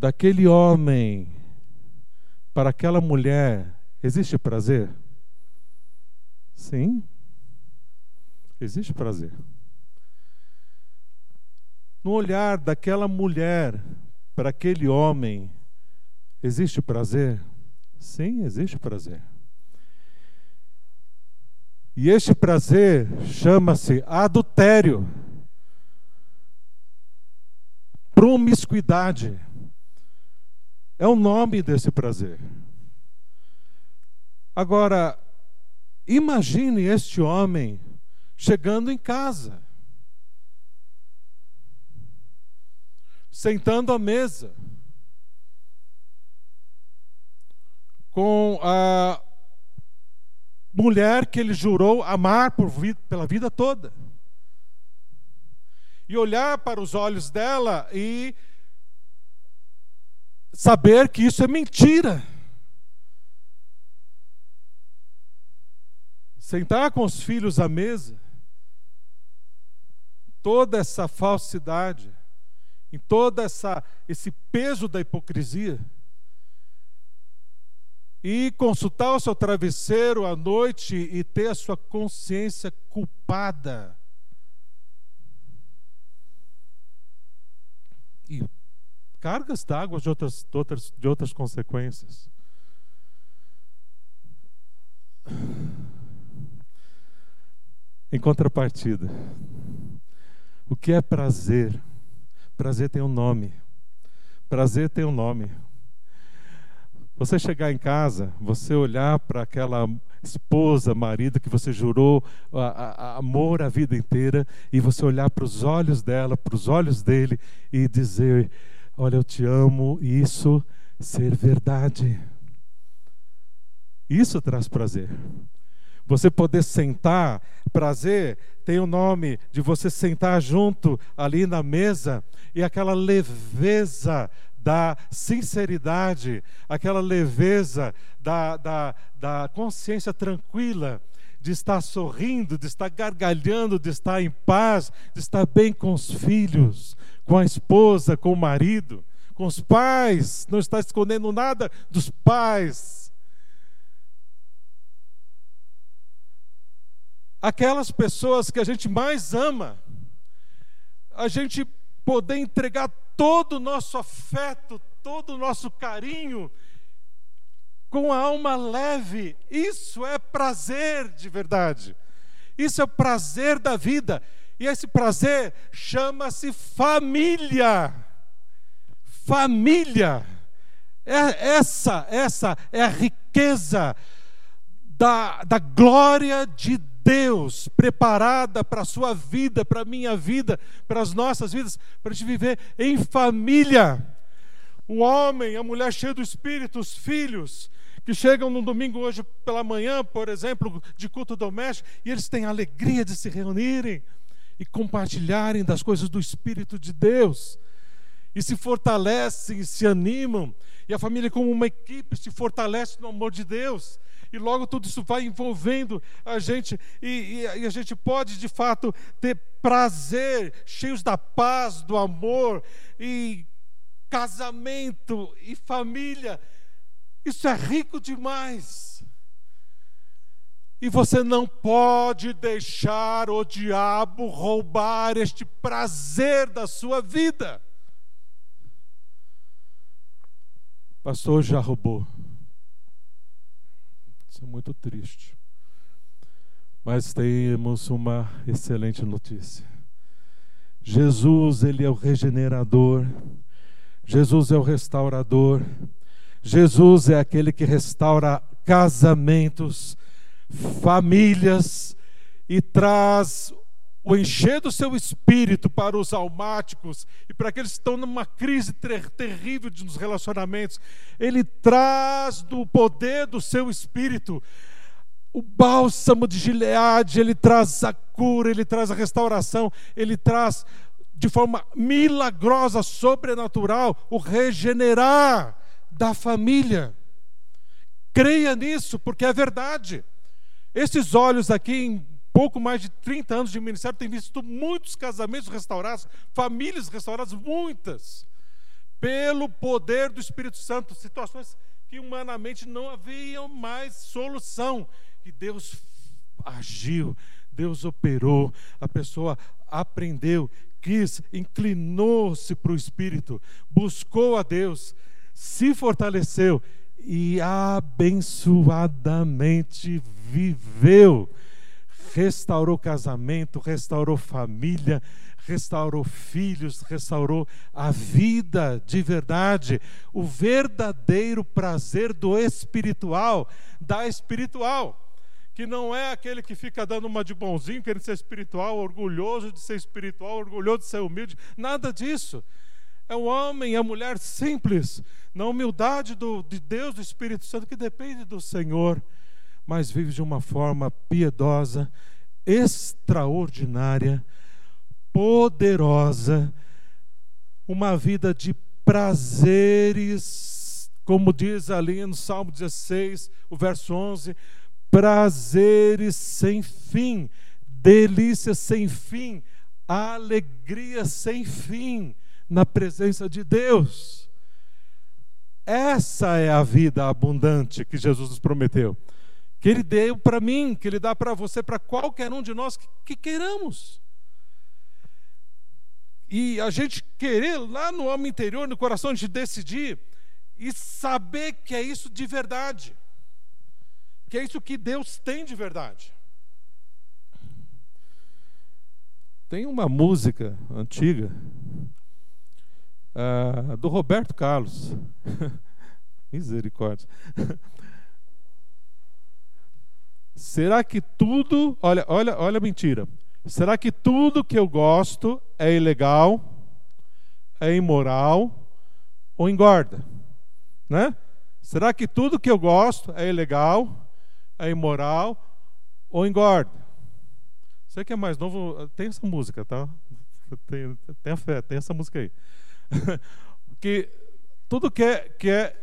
daquele homem para aquela mulher, existe prazer? Sim. Existe prazer. No olhar daquela mulher para aquele homem, existe prazer? Sim, existe prazer. E este prazer chama-se adultério, promiscuidade é o nome desse prazer. Agora, imagine este homem chegando em casa, sentando à mesa, com a mulher que ele jurou amar vida, pela vida toda. E olhar para os olhos dela e saber que isso é mentira. Sentar com os filhos à mesa, toda essa falsidade, em toda essa esse peso da hipocrisia, e consultar o seu travesseiro à noite e ter a sua consciência culpada. E cargas d'água de outras, de, outras, de outras consequências. Em contrapartida, o que é prazer? Prazer tem um nome. Prazer tem um nome. Você chegar em casa, você olhar para aquela esposa, marido que você jurou a, a, amor a vida inteira, e você olhar para os olhos dela, para os olhos dele, e dizer: Olha, eu te amo, e isso ser verdade. Isso traz prazer. Você poder sentar, prazer tem o nome de você sentar junto ali na mesa e aquela leveza da sinceridade, aquela leveza da, da, da consciência tranquila, de estar sorrindo, de estar gargalhando, de estar em paz, de estar bem com os filhos, com a esposa, com o marido, com os pais, não está escondendo nada dos pais. Aquelas pessoas que a gente mais ama, a gente poder entregar todo o nosso afeto, todo o nosso carinho, com a alma leve. Isso é prazer de verdade. Isso é o prazer da vida. E esse prazer chama-se família. Família. É, essa, essa é a riqueza da, da glória de Deus preparada para a sua vida, para a minha vida, para as nossas vidas, para a gente viver em família. O homem, a mulher cheia do Espírito, os filhos, que chegam no domingo hoje pela manhã, por exemplo, de culto doméstico, e eles têm a alegria de se reunirem e compartilharem das coisas do Espírito de Deus, e se fortalecem e se animam, e a família, como uma equipe, se fortalece no amor de Deus e logo tudo isso vai envolvendo a gente, e, e, e, a gente pode de fato ter prazer, cheios da paz, do amor, e casamento e família. Isso é rico demais. E você não pode deixar o diabo roubar este prazer da sua vida. Pastor já roubou. Isso é muito triste. Mas temos uma excelente notícia. Jesus, ele é o regenerador. Jesus é o restaurador. Jesus é aquele que restaura casamentos, famílias e traz o encher do seu espírito para os almáticos e para aqueles que estão numa crise ter terrível nos relacionamentos. Ele traz do poder do seu espírito o bálsamo de Gileade, ele traz a cura, ele traz a restauração, ele traz de forma milagrosa, sobrenatural, o regenerar da família. Creia nisso, porque é verdade. Esses olhos aqui em pouco mais de 30 anos de ministério, tem visto muitos casamentos restaurados, famílias restauradas, muitas, pelo poder do Espírito Santo, situações que humanamente não haviam mais solução. E Deus agiu, Deus operou, a pessoa aprendeu, quis, inclinou-se para o Espírito, buscou a Deus, se fortaleceu e abençoadamente viveu restaurou casamento, restaurou família, restaurou filhos, restaurou a vida de verdade, o verdadeiro prazer do espiritual, da espiritual, que não é aquele que fica dando uma de bonzinho, querendo ser espiritual, orgulhoso de ser espiritual, orgulhoso de ser humilde, nada disso. É o homem e a mulher simples, na humildade do, de Deus, do Espírito Santo, que depende do Senhor mas vive de uma forma piedosa, extraordinária, poderosa, uma vida de prazeres, como diz ali no Salmo 16, o verso 11: prazeres sem fim, delícias sem fim, alegria sem fim na presença de Deus. Essa é a vida abundante que Jesus nos prometeu. Que Ele deu para mim, que Ele dá para você, para qualquer um de nós que, que queiramos. E a gente querer lá no homem interior, no coração, a gente decidir e saber que é isso de verdade. Que é isso que Deus tem de verdade. Tem uma música antiga uh, do Roberto Carlos. Misericórdia. Será que tudo, olha, olha, olha a mentira. Será que tudo que eu gosto é ilegal, é imoral ou engorda? Né? Será que tudo que eu gosto é ilegal, é imoral ou engorda? Você que é mais novo, tem essa música, tá? Tem, tem a fé, tem essa música aí. que tudo que é, que é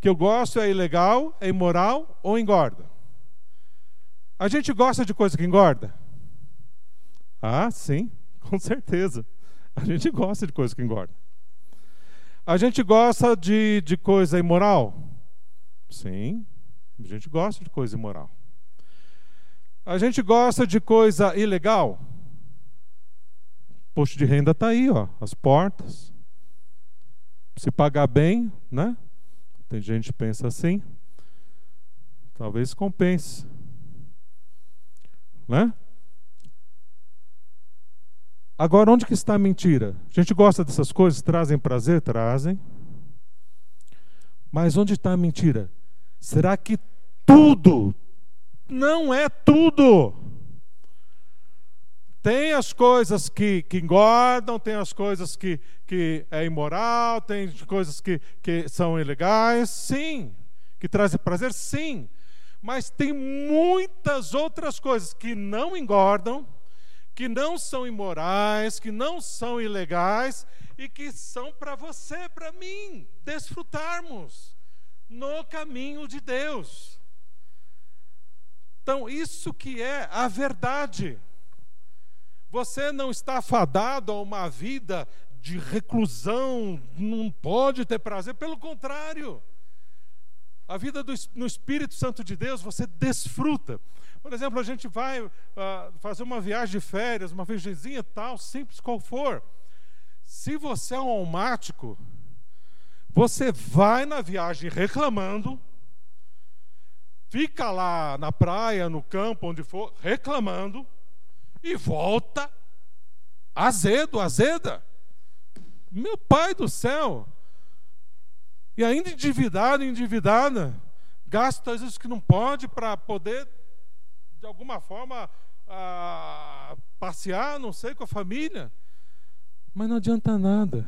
que eu gosto é ilegal, é imoral ou engorda? A gente gosta de coisa que engorda? Ah, sim, com certeza. A gente gosta de coisa que engorda. A gente gosta de, de coisa imoral? Sim, a gente gosta de coisa imoral. A gente gosta de coisa ilegal? Posto de renda está aí, ó, as portas. Se pagar bem, né? Tem gente que pensa assim. Talvez compense. Né? Agora, onde que está a mentira? A gente gosta dessas coisas, trazem prazer? Trazem. Mas onde está a mentira? Será que tudo não é tudo? Tem as coisas que, que engordam, tem as coisas que, que é imoral, tem coisas que, que são ilegais, sim. Que trazem prazer, sim. Mas tem muitas outras coisas que não engordam, que não são imorais, que não são ilegais e que são para você, para mim, desfrutarmos no caminho de Deus. Então, isso que é a verdade. Você não está fadado a uma vida de reclusão, não pode ter prazer, pelo contrário. A vida do, no Espírito Santo de Deus você desfruta. Por exemplo, a gente vai uh, fazer uma viagem de férias, uma viagemzinha tal, simples qual for. Se você é um almático, você vai na viagem reclamando, fica lá na praia, no campo, onde for, reclamando, e volta azedo, azeda. Meu pai do céu. E ainda endividado, endividada, gasta vezes que não pode para poder, de alguma forma, ah, passear, não sei, com a família. Mas não adianta nada.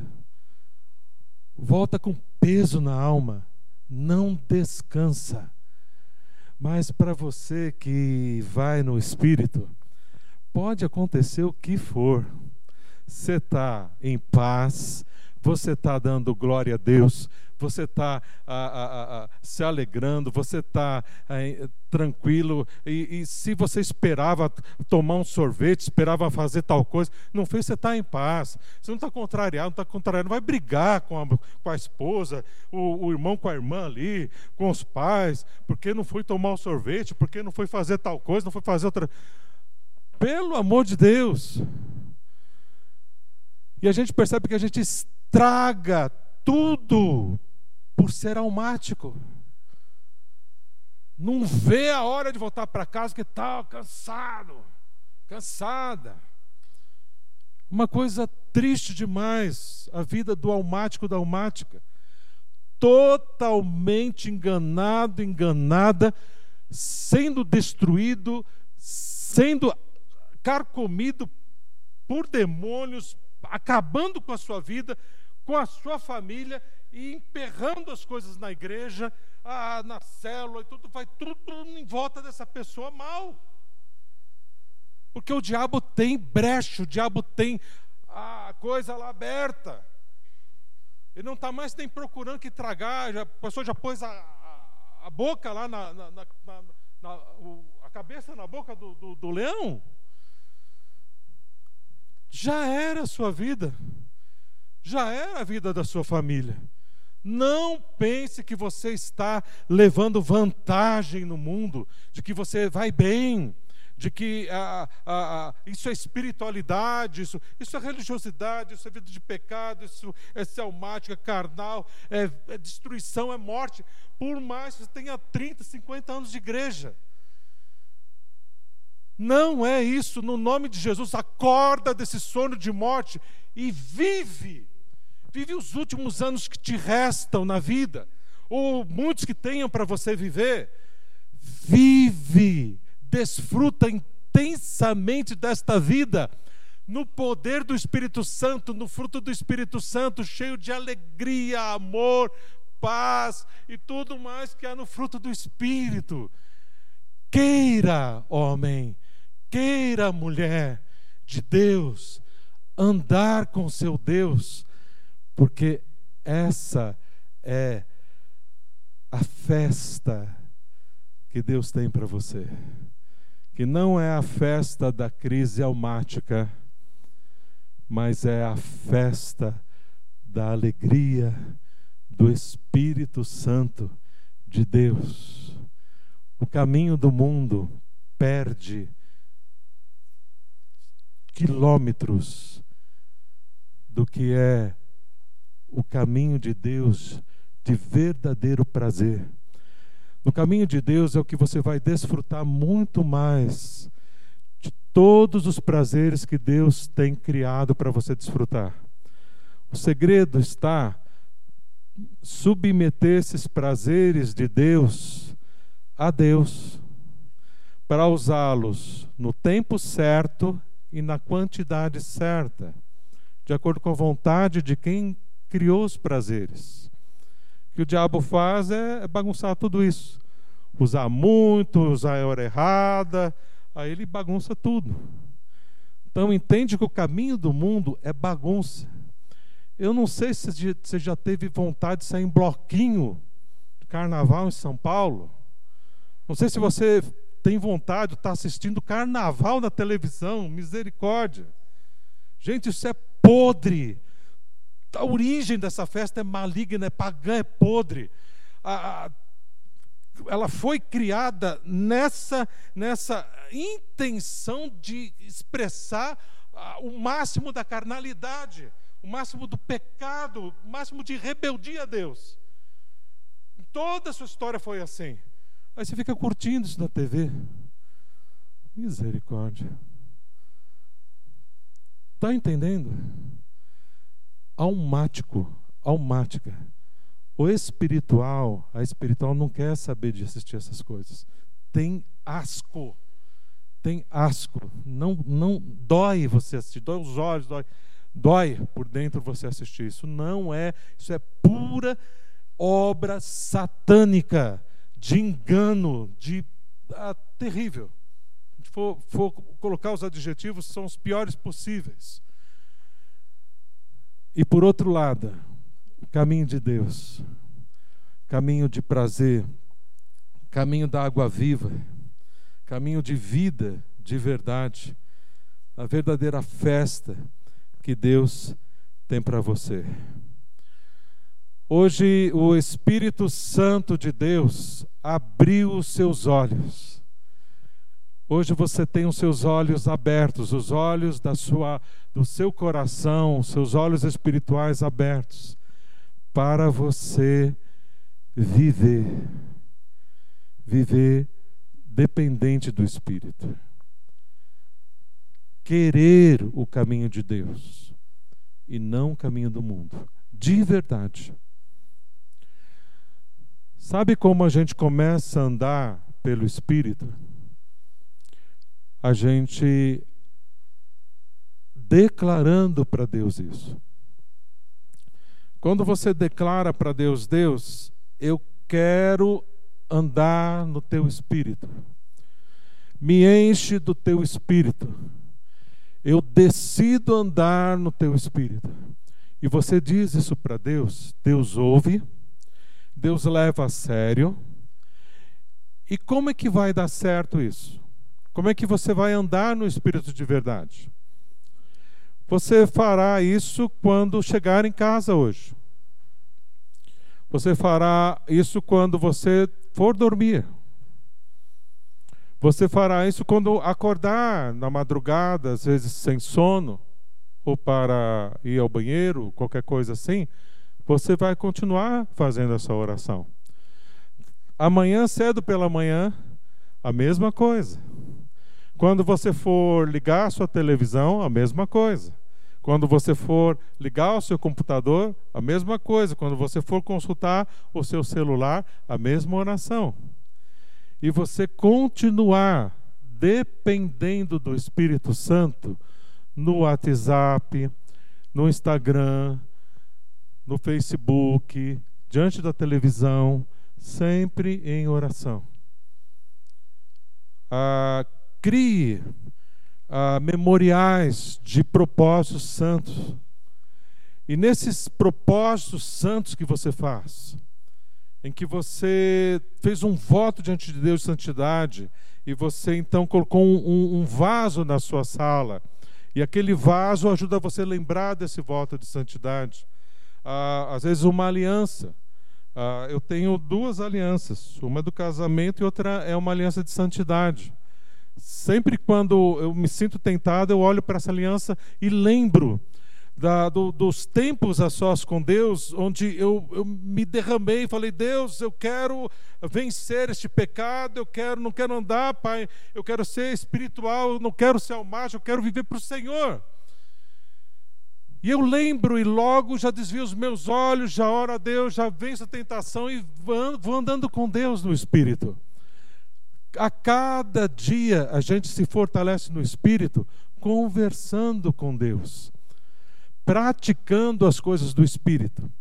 Volta com peso na alma, não descansa. Mas para você que vai no espírito, pode acontecer o que for. Você está em paz, você está dando glória a Deus, você está se alegrando, você está tranquilo. E, e, se você esperava tomar um sorvete, esperava fazer tal coisa, não fez, você está em paz. Você não está contrariado, não está contrariado, não vai brigar com a, com a esposa, o, o, irmão com a irmã ali, com os pais, porque não foi tomar o sorvete, porque não foi fazer tal coisa, não foi fazer outra. Pelo amor de Deus. E a gente percebe que a gente estraga tudo por ser almático. Não vê a hora de voltar para casa que está cansado, cansada. Uma coisa triste demais, a vida do almático, da almática. Totalmente enganado, enganada, sendo destruído, sendo carcomido por demônios, acabando com a sua vida, com a sua família e emperrando as coisas na igreja, ah, na célula, e tudo vai tudo em volta dessa pessoa mal. Porque o diabo tem brecha, o diabo tem a coisa lá aberta. Ele não está mais nem procurando que tragar, já, a pessoa já pôs a, a, a boca lá na, na, na, na o, a cabeça na boca do, do, do leão, já era a sua vida, já era a vida da sua família. Não pense que você está levando vantagem no mundo, de que você vai bem, de que ah, ah, isso é espiritualidade, isso, isso é religiosidade, isso é vida de pecado, isso é selmática, carnal, é, é destruição, é morte. Por mais que você tenha 30, 50 anos de igreja. Não é isso, no nome de Jesus, acorda desse sono de morte e vive Vive os últimos anos que te restam na vida, ou muitos que tenham para você viver. Vive, desfruta intensamente desta vida, no poder do Espírito Santo, no fruto do Espírito Santo, cheio de alegria, amor, paz e tudo mais que há no fruto do Espírito. Queira, homem, queira, mulher de Deus, andar com seu Deus porque essa é a festa que Deus tem para você. Que não é a festa da crise almática, mas é a festa da alegria do Espírito Santo de Deus. O caminho do mundo perde quilômetros do que é o caminho de Deus de verdadeiro prazer. No caminho de Deus é o que você vai desfrutar muito mais de todos os prazeres que Deus tem criado para você desfrutar. O segredo está submeter esses prazeres de Deus a Deus, para usá-los no tempo certo e na quantidade certa, de acordo com a vontade de quem criou os prazeres. O que o diabo faz é, bagunçar tudo isso. Usar muito, usar a hora errada, aí ele bagunça tudo. Então entende que o caminho do mundo é bagunça. Eu não sei se você já teve vontade de sair em bloquinho de carnaval em São Paulo. Não sei se você tem vontade de estar assistindo carnaval na televisão, misericórdia. Gente, isso é podre a origem dessa festa é maligna, é pagã, é podre. A, a, ela foi criada nessa, nessa intenção de expressar a, o máximo da carnalidade, o máximo do pecado, o máximo de rebeldia a Deus. Toda a sua história foi assim. Aí você fica curtindo isso na TV. Misericórdia. Está entendendo? almático, almática. O espiritual, a espiritual não quer saber de assistir essas coisas. Tem asco. Tem asco. Não, não dói você assistir, dói os olhos, dói, dói por dentro você assistir. Isso não é, isso é pura obra satânica, de engano, de ah, terrível. Se for, for colocar os adjetivos, são os piores possíveis. E por outro lado, o caminho de Deus, caminho de prazer, caminho da água viva, caminho de vida de verdade, a verdadeira festa que Deus tem para você. Hoje o Espírito Santo de Deus abriu os seus olhos Hoje você tem os seus olhos abertos, os olhos da sua, do seu coração, os seus olhos espirituais abertos, para você viver. Viver dependente do Espírito. Querer o caminho de Deus e não o caminho do mundo. De verdade. Sabe como a gente começa a andar pelo Espírito? a gente declarando para Deus isso. Quando você declara para Deus, Deus, eu quero andar no teu espírito. Me enche do teu espírito. Eu decido andar no teu espírito. E você diz isso para Deus, Deus ouve, Deus leva a sério, E como é que vai dar certo isso? Como é que você vai andar no espírito de verdade? Você fará isso quando chegar em casa hoje. Você fará isso quando você for dormir. Você fará isso quando acordar na madrugada, às vezes sem sono, ou para ir ao banheiro, qualquer coisa assim. Você vai continuar fazendo essa oração. Amanhã, cedo pela manhã, a mesma coisa. Quando você for ligar a sua televisão, a mesma coisa. Quando você for ligar o seu computador, a mesma coisa. Quando você for consultar o seu celular, a mesma oração. E você continuar dependendo do Espírito Santo no WhatsApp, no Instagram, no Facebook, diante da televisão, sempre em oração. Ah, crie ah, memoriais de propósitos santos. E nesses propósitos santos que você faz, em que você fez um voto diante de Deus de santidade, e você então colocou um, um vaso na sua sala, e aquele vaso ajuda você a lembrar desse voto de santidade. Ah, às vezes, uma aliança. Ah, eu tenho duas alianças, uma é do casamento e outra é uma aliança de santidade. Sempre quando eu me sinto tentado, eu olho para essa aliança e lembro da, do, dos tempos a sós com Deus, onde eu, eu me derramei e falei: Deus, eu quero vencer este pecado, eu quero, não quero andar, Pai, eu quero ser espiritual, não quero ser almático, eu quero viver para o Senhor. E eu lembro e logo já desvio os meus olhos, já oro a Deus, já venço a tentação e vou andando com Deus no Espírito. A cada dia a gente se fortalece no Espírito, conversando com Deus, praticando as coisas do Espírito,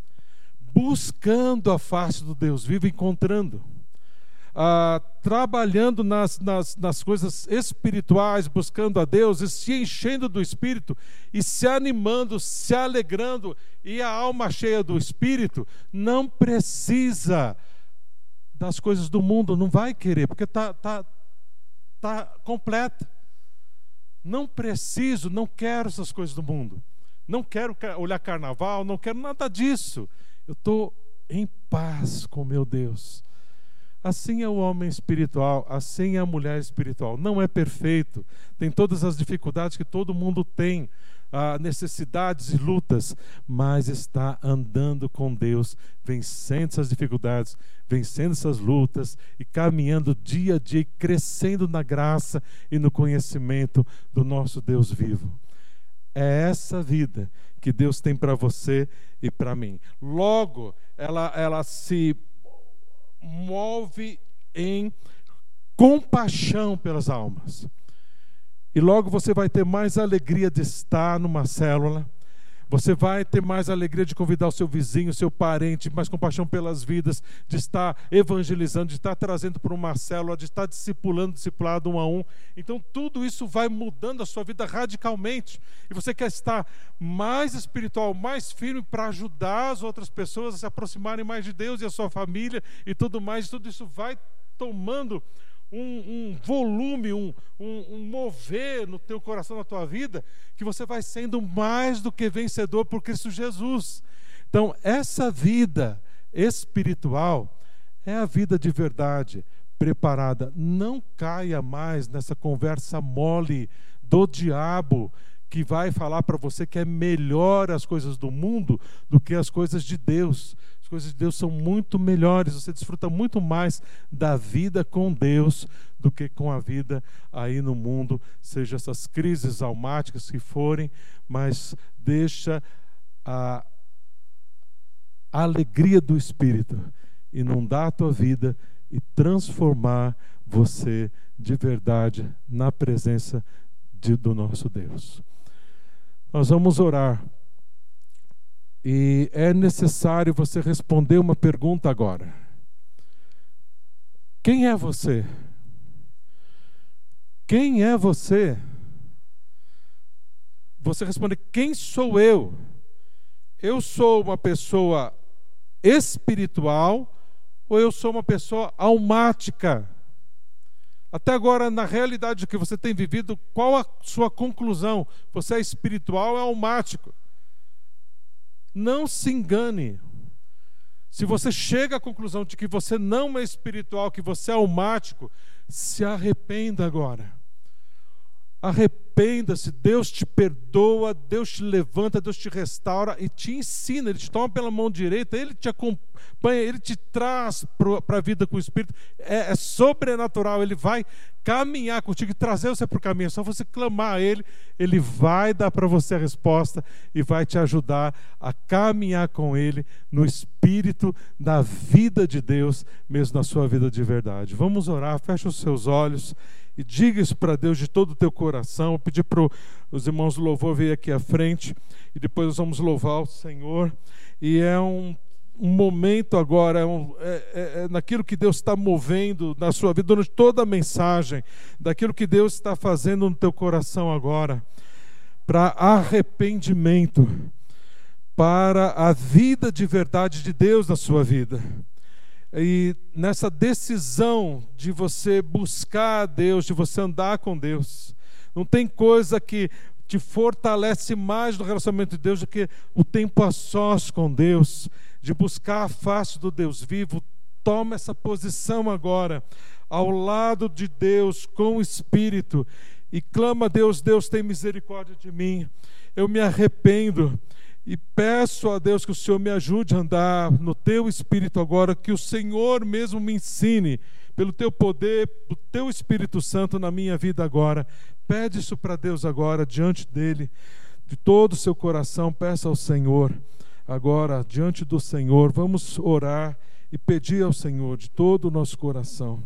buscando a face do Deus vivo, encontrando ah, trabalhando nas, nas, nas coisas espirituais, buscando a Deus, e se enchendo do Espírito, e se animando, se alegrando, e a alma cheia do Espírito, não precisa das coisas do mundo, não vai querer, porque está tá, tá completa. Não preciso, não quero essas coisas do mundo. Não quero olhar carnaval, não quero nada disso. Eu estou em paz com meu Deus. Assim é o homem espiritual, assim é a mulher espiritual. Não é perfeito, tem todas as dificuldades que todo mundo tem, ah, necessidades e lutas, mas está andando com Deus, vencendo essas dificuldades, vencendo essas lutas e caminhando dia a dia, crescendo na graça e no conhecimento do nosso Deus vivo. É essa vida que Deus tem para você e para mim. Logo, ela, ela se move em compaixão pelas almas. E logo você vai ter mais alegria de estar numa célula. Você vai ter mais alegria de convidar o seu vizinho, o seu parente, mais compaixão pelas vidas, de estar evangelizando, de estar trazendo para uma célula, de estar discipulando, discipulado um a um. Então, tudo isso vai mudando a sua vida radicalmente. E você quer estar mais espiritual, mais firme para ajudar as outras pessoas a se aproximarem mais de Deus e a sua família e tudo mais. Tudo isso vai tomando um, um volume, um, um, um, mover no teu coração, na tua vida, que você vai sendo mais do que vencedor por Cristo Jesus. Então, essa vida espiritual é a vida de verdade, preparada. Não caia mais nessa conversa mole do diabo que vai falar para você que é melhor as coisas do mundo do que as coisas de Deus coisas de Deus são muito melhores, você desfruta muito mais da vida com Deus do que com a vida aí no mundo, seja essas crises almáticas que forem, mas deixa a, alegria do Espírito inundar a tua vida e transformar você de verdade na presença de, do nosso Deus. Nós vamos orar e é necessário você responder uma pergunta agora. Quem é você? Quem é você? Você responde: Quem sou eu? Eu sou uma pessoa espiritual ou eu sou uma pessoa almática? Até agora, na realidade que você tem vivido, qual a sua conclusão? Você é espiritual, é almático. Não se engane. Se você chega à conclusão de que você não é espiritual, que você é almático, se arrependa agora. Arrependa-se, Deus te perdoa, Deus te levanta, Deus te restaura e te ensina. Ele te toma pela mão direita, ele te acompanha, ele te traz para a vida com o Espírito. É, é, sobrenatural, ele vai caminhar contigo e trazer você para o caminho. É só você clamar a Ele, Ele vai dar para você a resposta e vai te ajudar a caminhar com Ele no Espírito da vida de Deus, mesmo na sua vida de verdade. Vamos orar, fecha os seus olhos e diga isso para Deus de todo o teu coração. Pedir para os irmãos do louvor vir aqui à frente e depois nós vamos louvar o Senhor. E é um, um momento agora, é, um, é, é, é naquilo que Deus está movendo na sua vida, durante toda a mensagem, daquilo que Deus está fazendo no teu coração agora, para arrependimento, para a vida de verdade de Deus na sua vida. E nessa decisão de você buscar a Deus, de você andar com Deus, não tem coisa que te fortalece mais no relacionamento de Deus do que o tempo a sós com Deus, de buscar a face do Deus vivo. Toma essa posição agora, ao lado de Deus, com o Espírito, e clama a Deus: Deus tem misericórdia de mim, eu me arrependo e peço a Deus que o Senhor me ajude a andar no teu espírito agora, que o Senhor mesmo me ensine, pelo teu poder, do teu Espírito Santo na minha vida agora. Pede isso para Deus agora, diante dele, de todo o seu coração, peça ao Senhor. Agora, diante do Senhor, vamos orar e pedir ao Senhor de todo o nosso coração.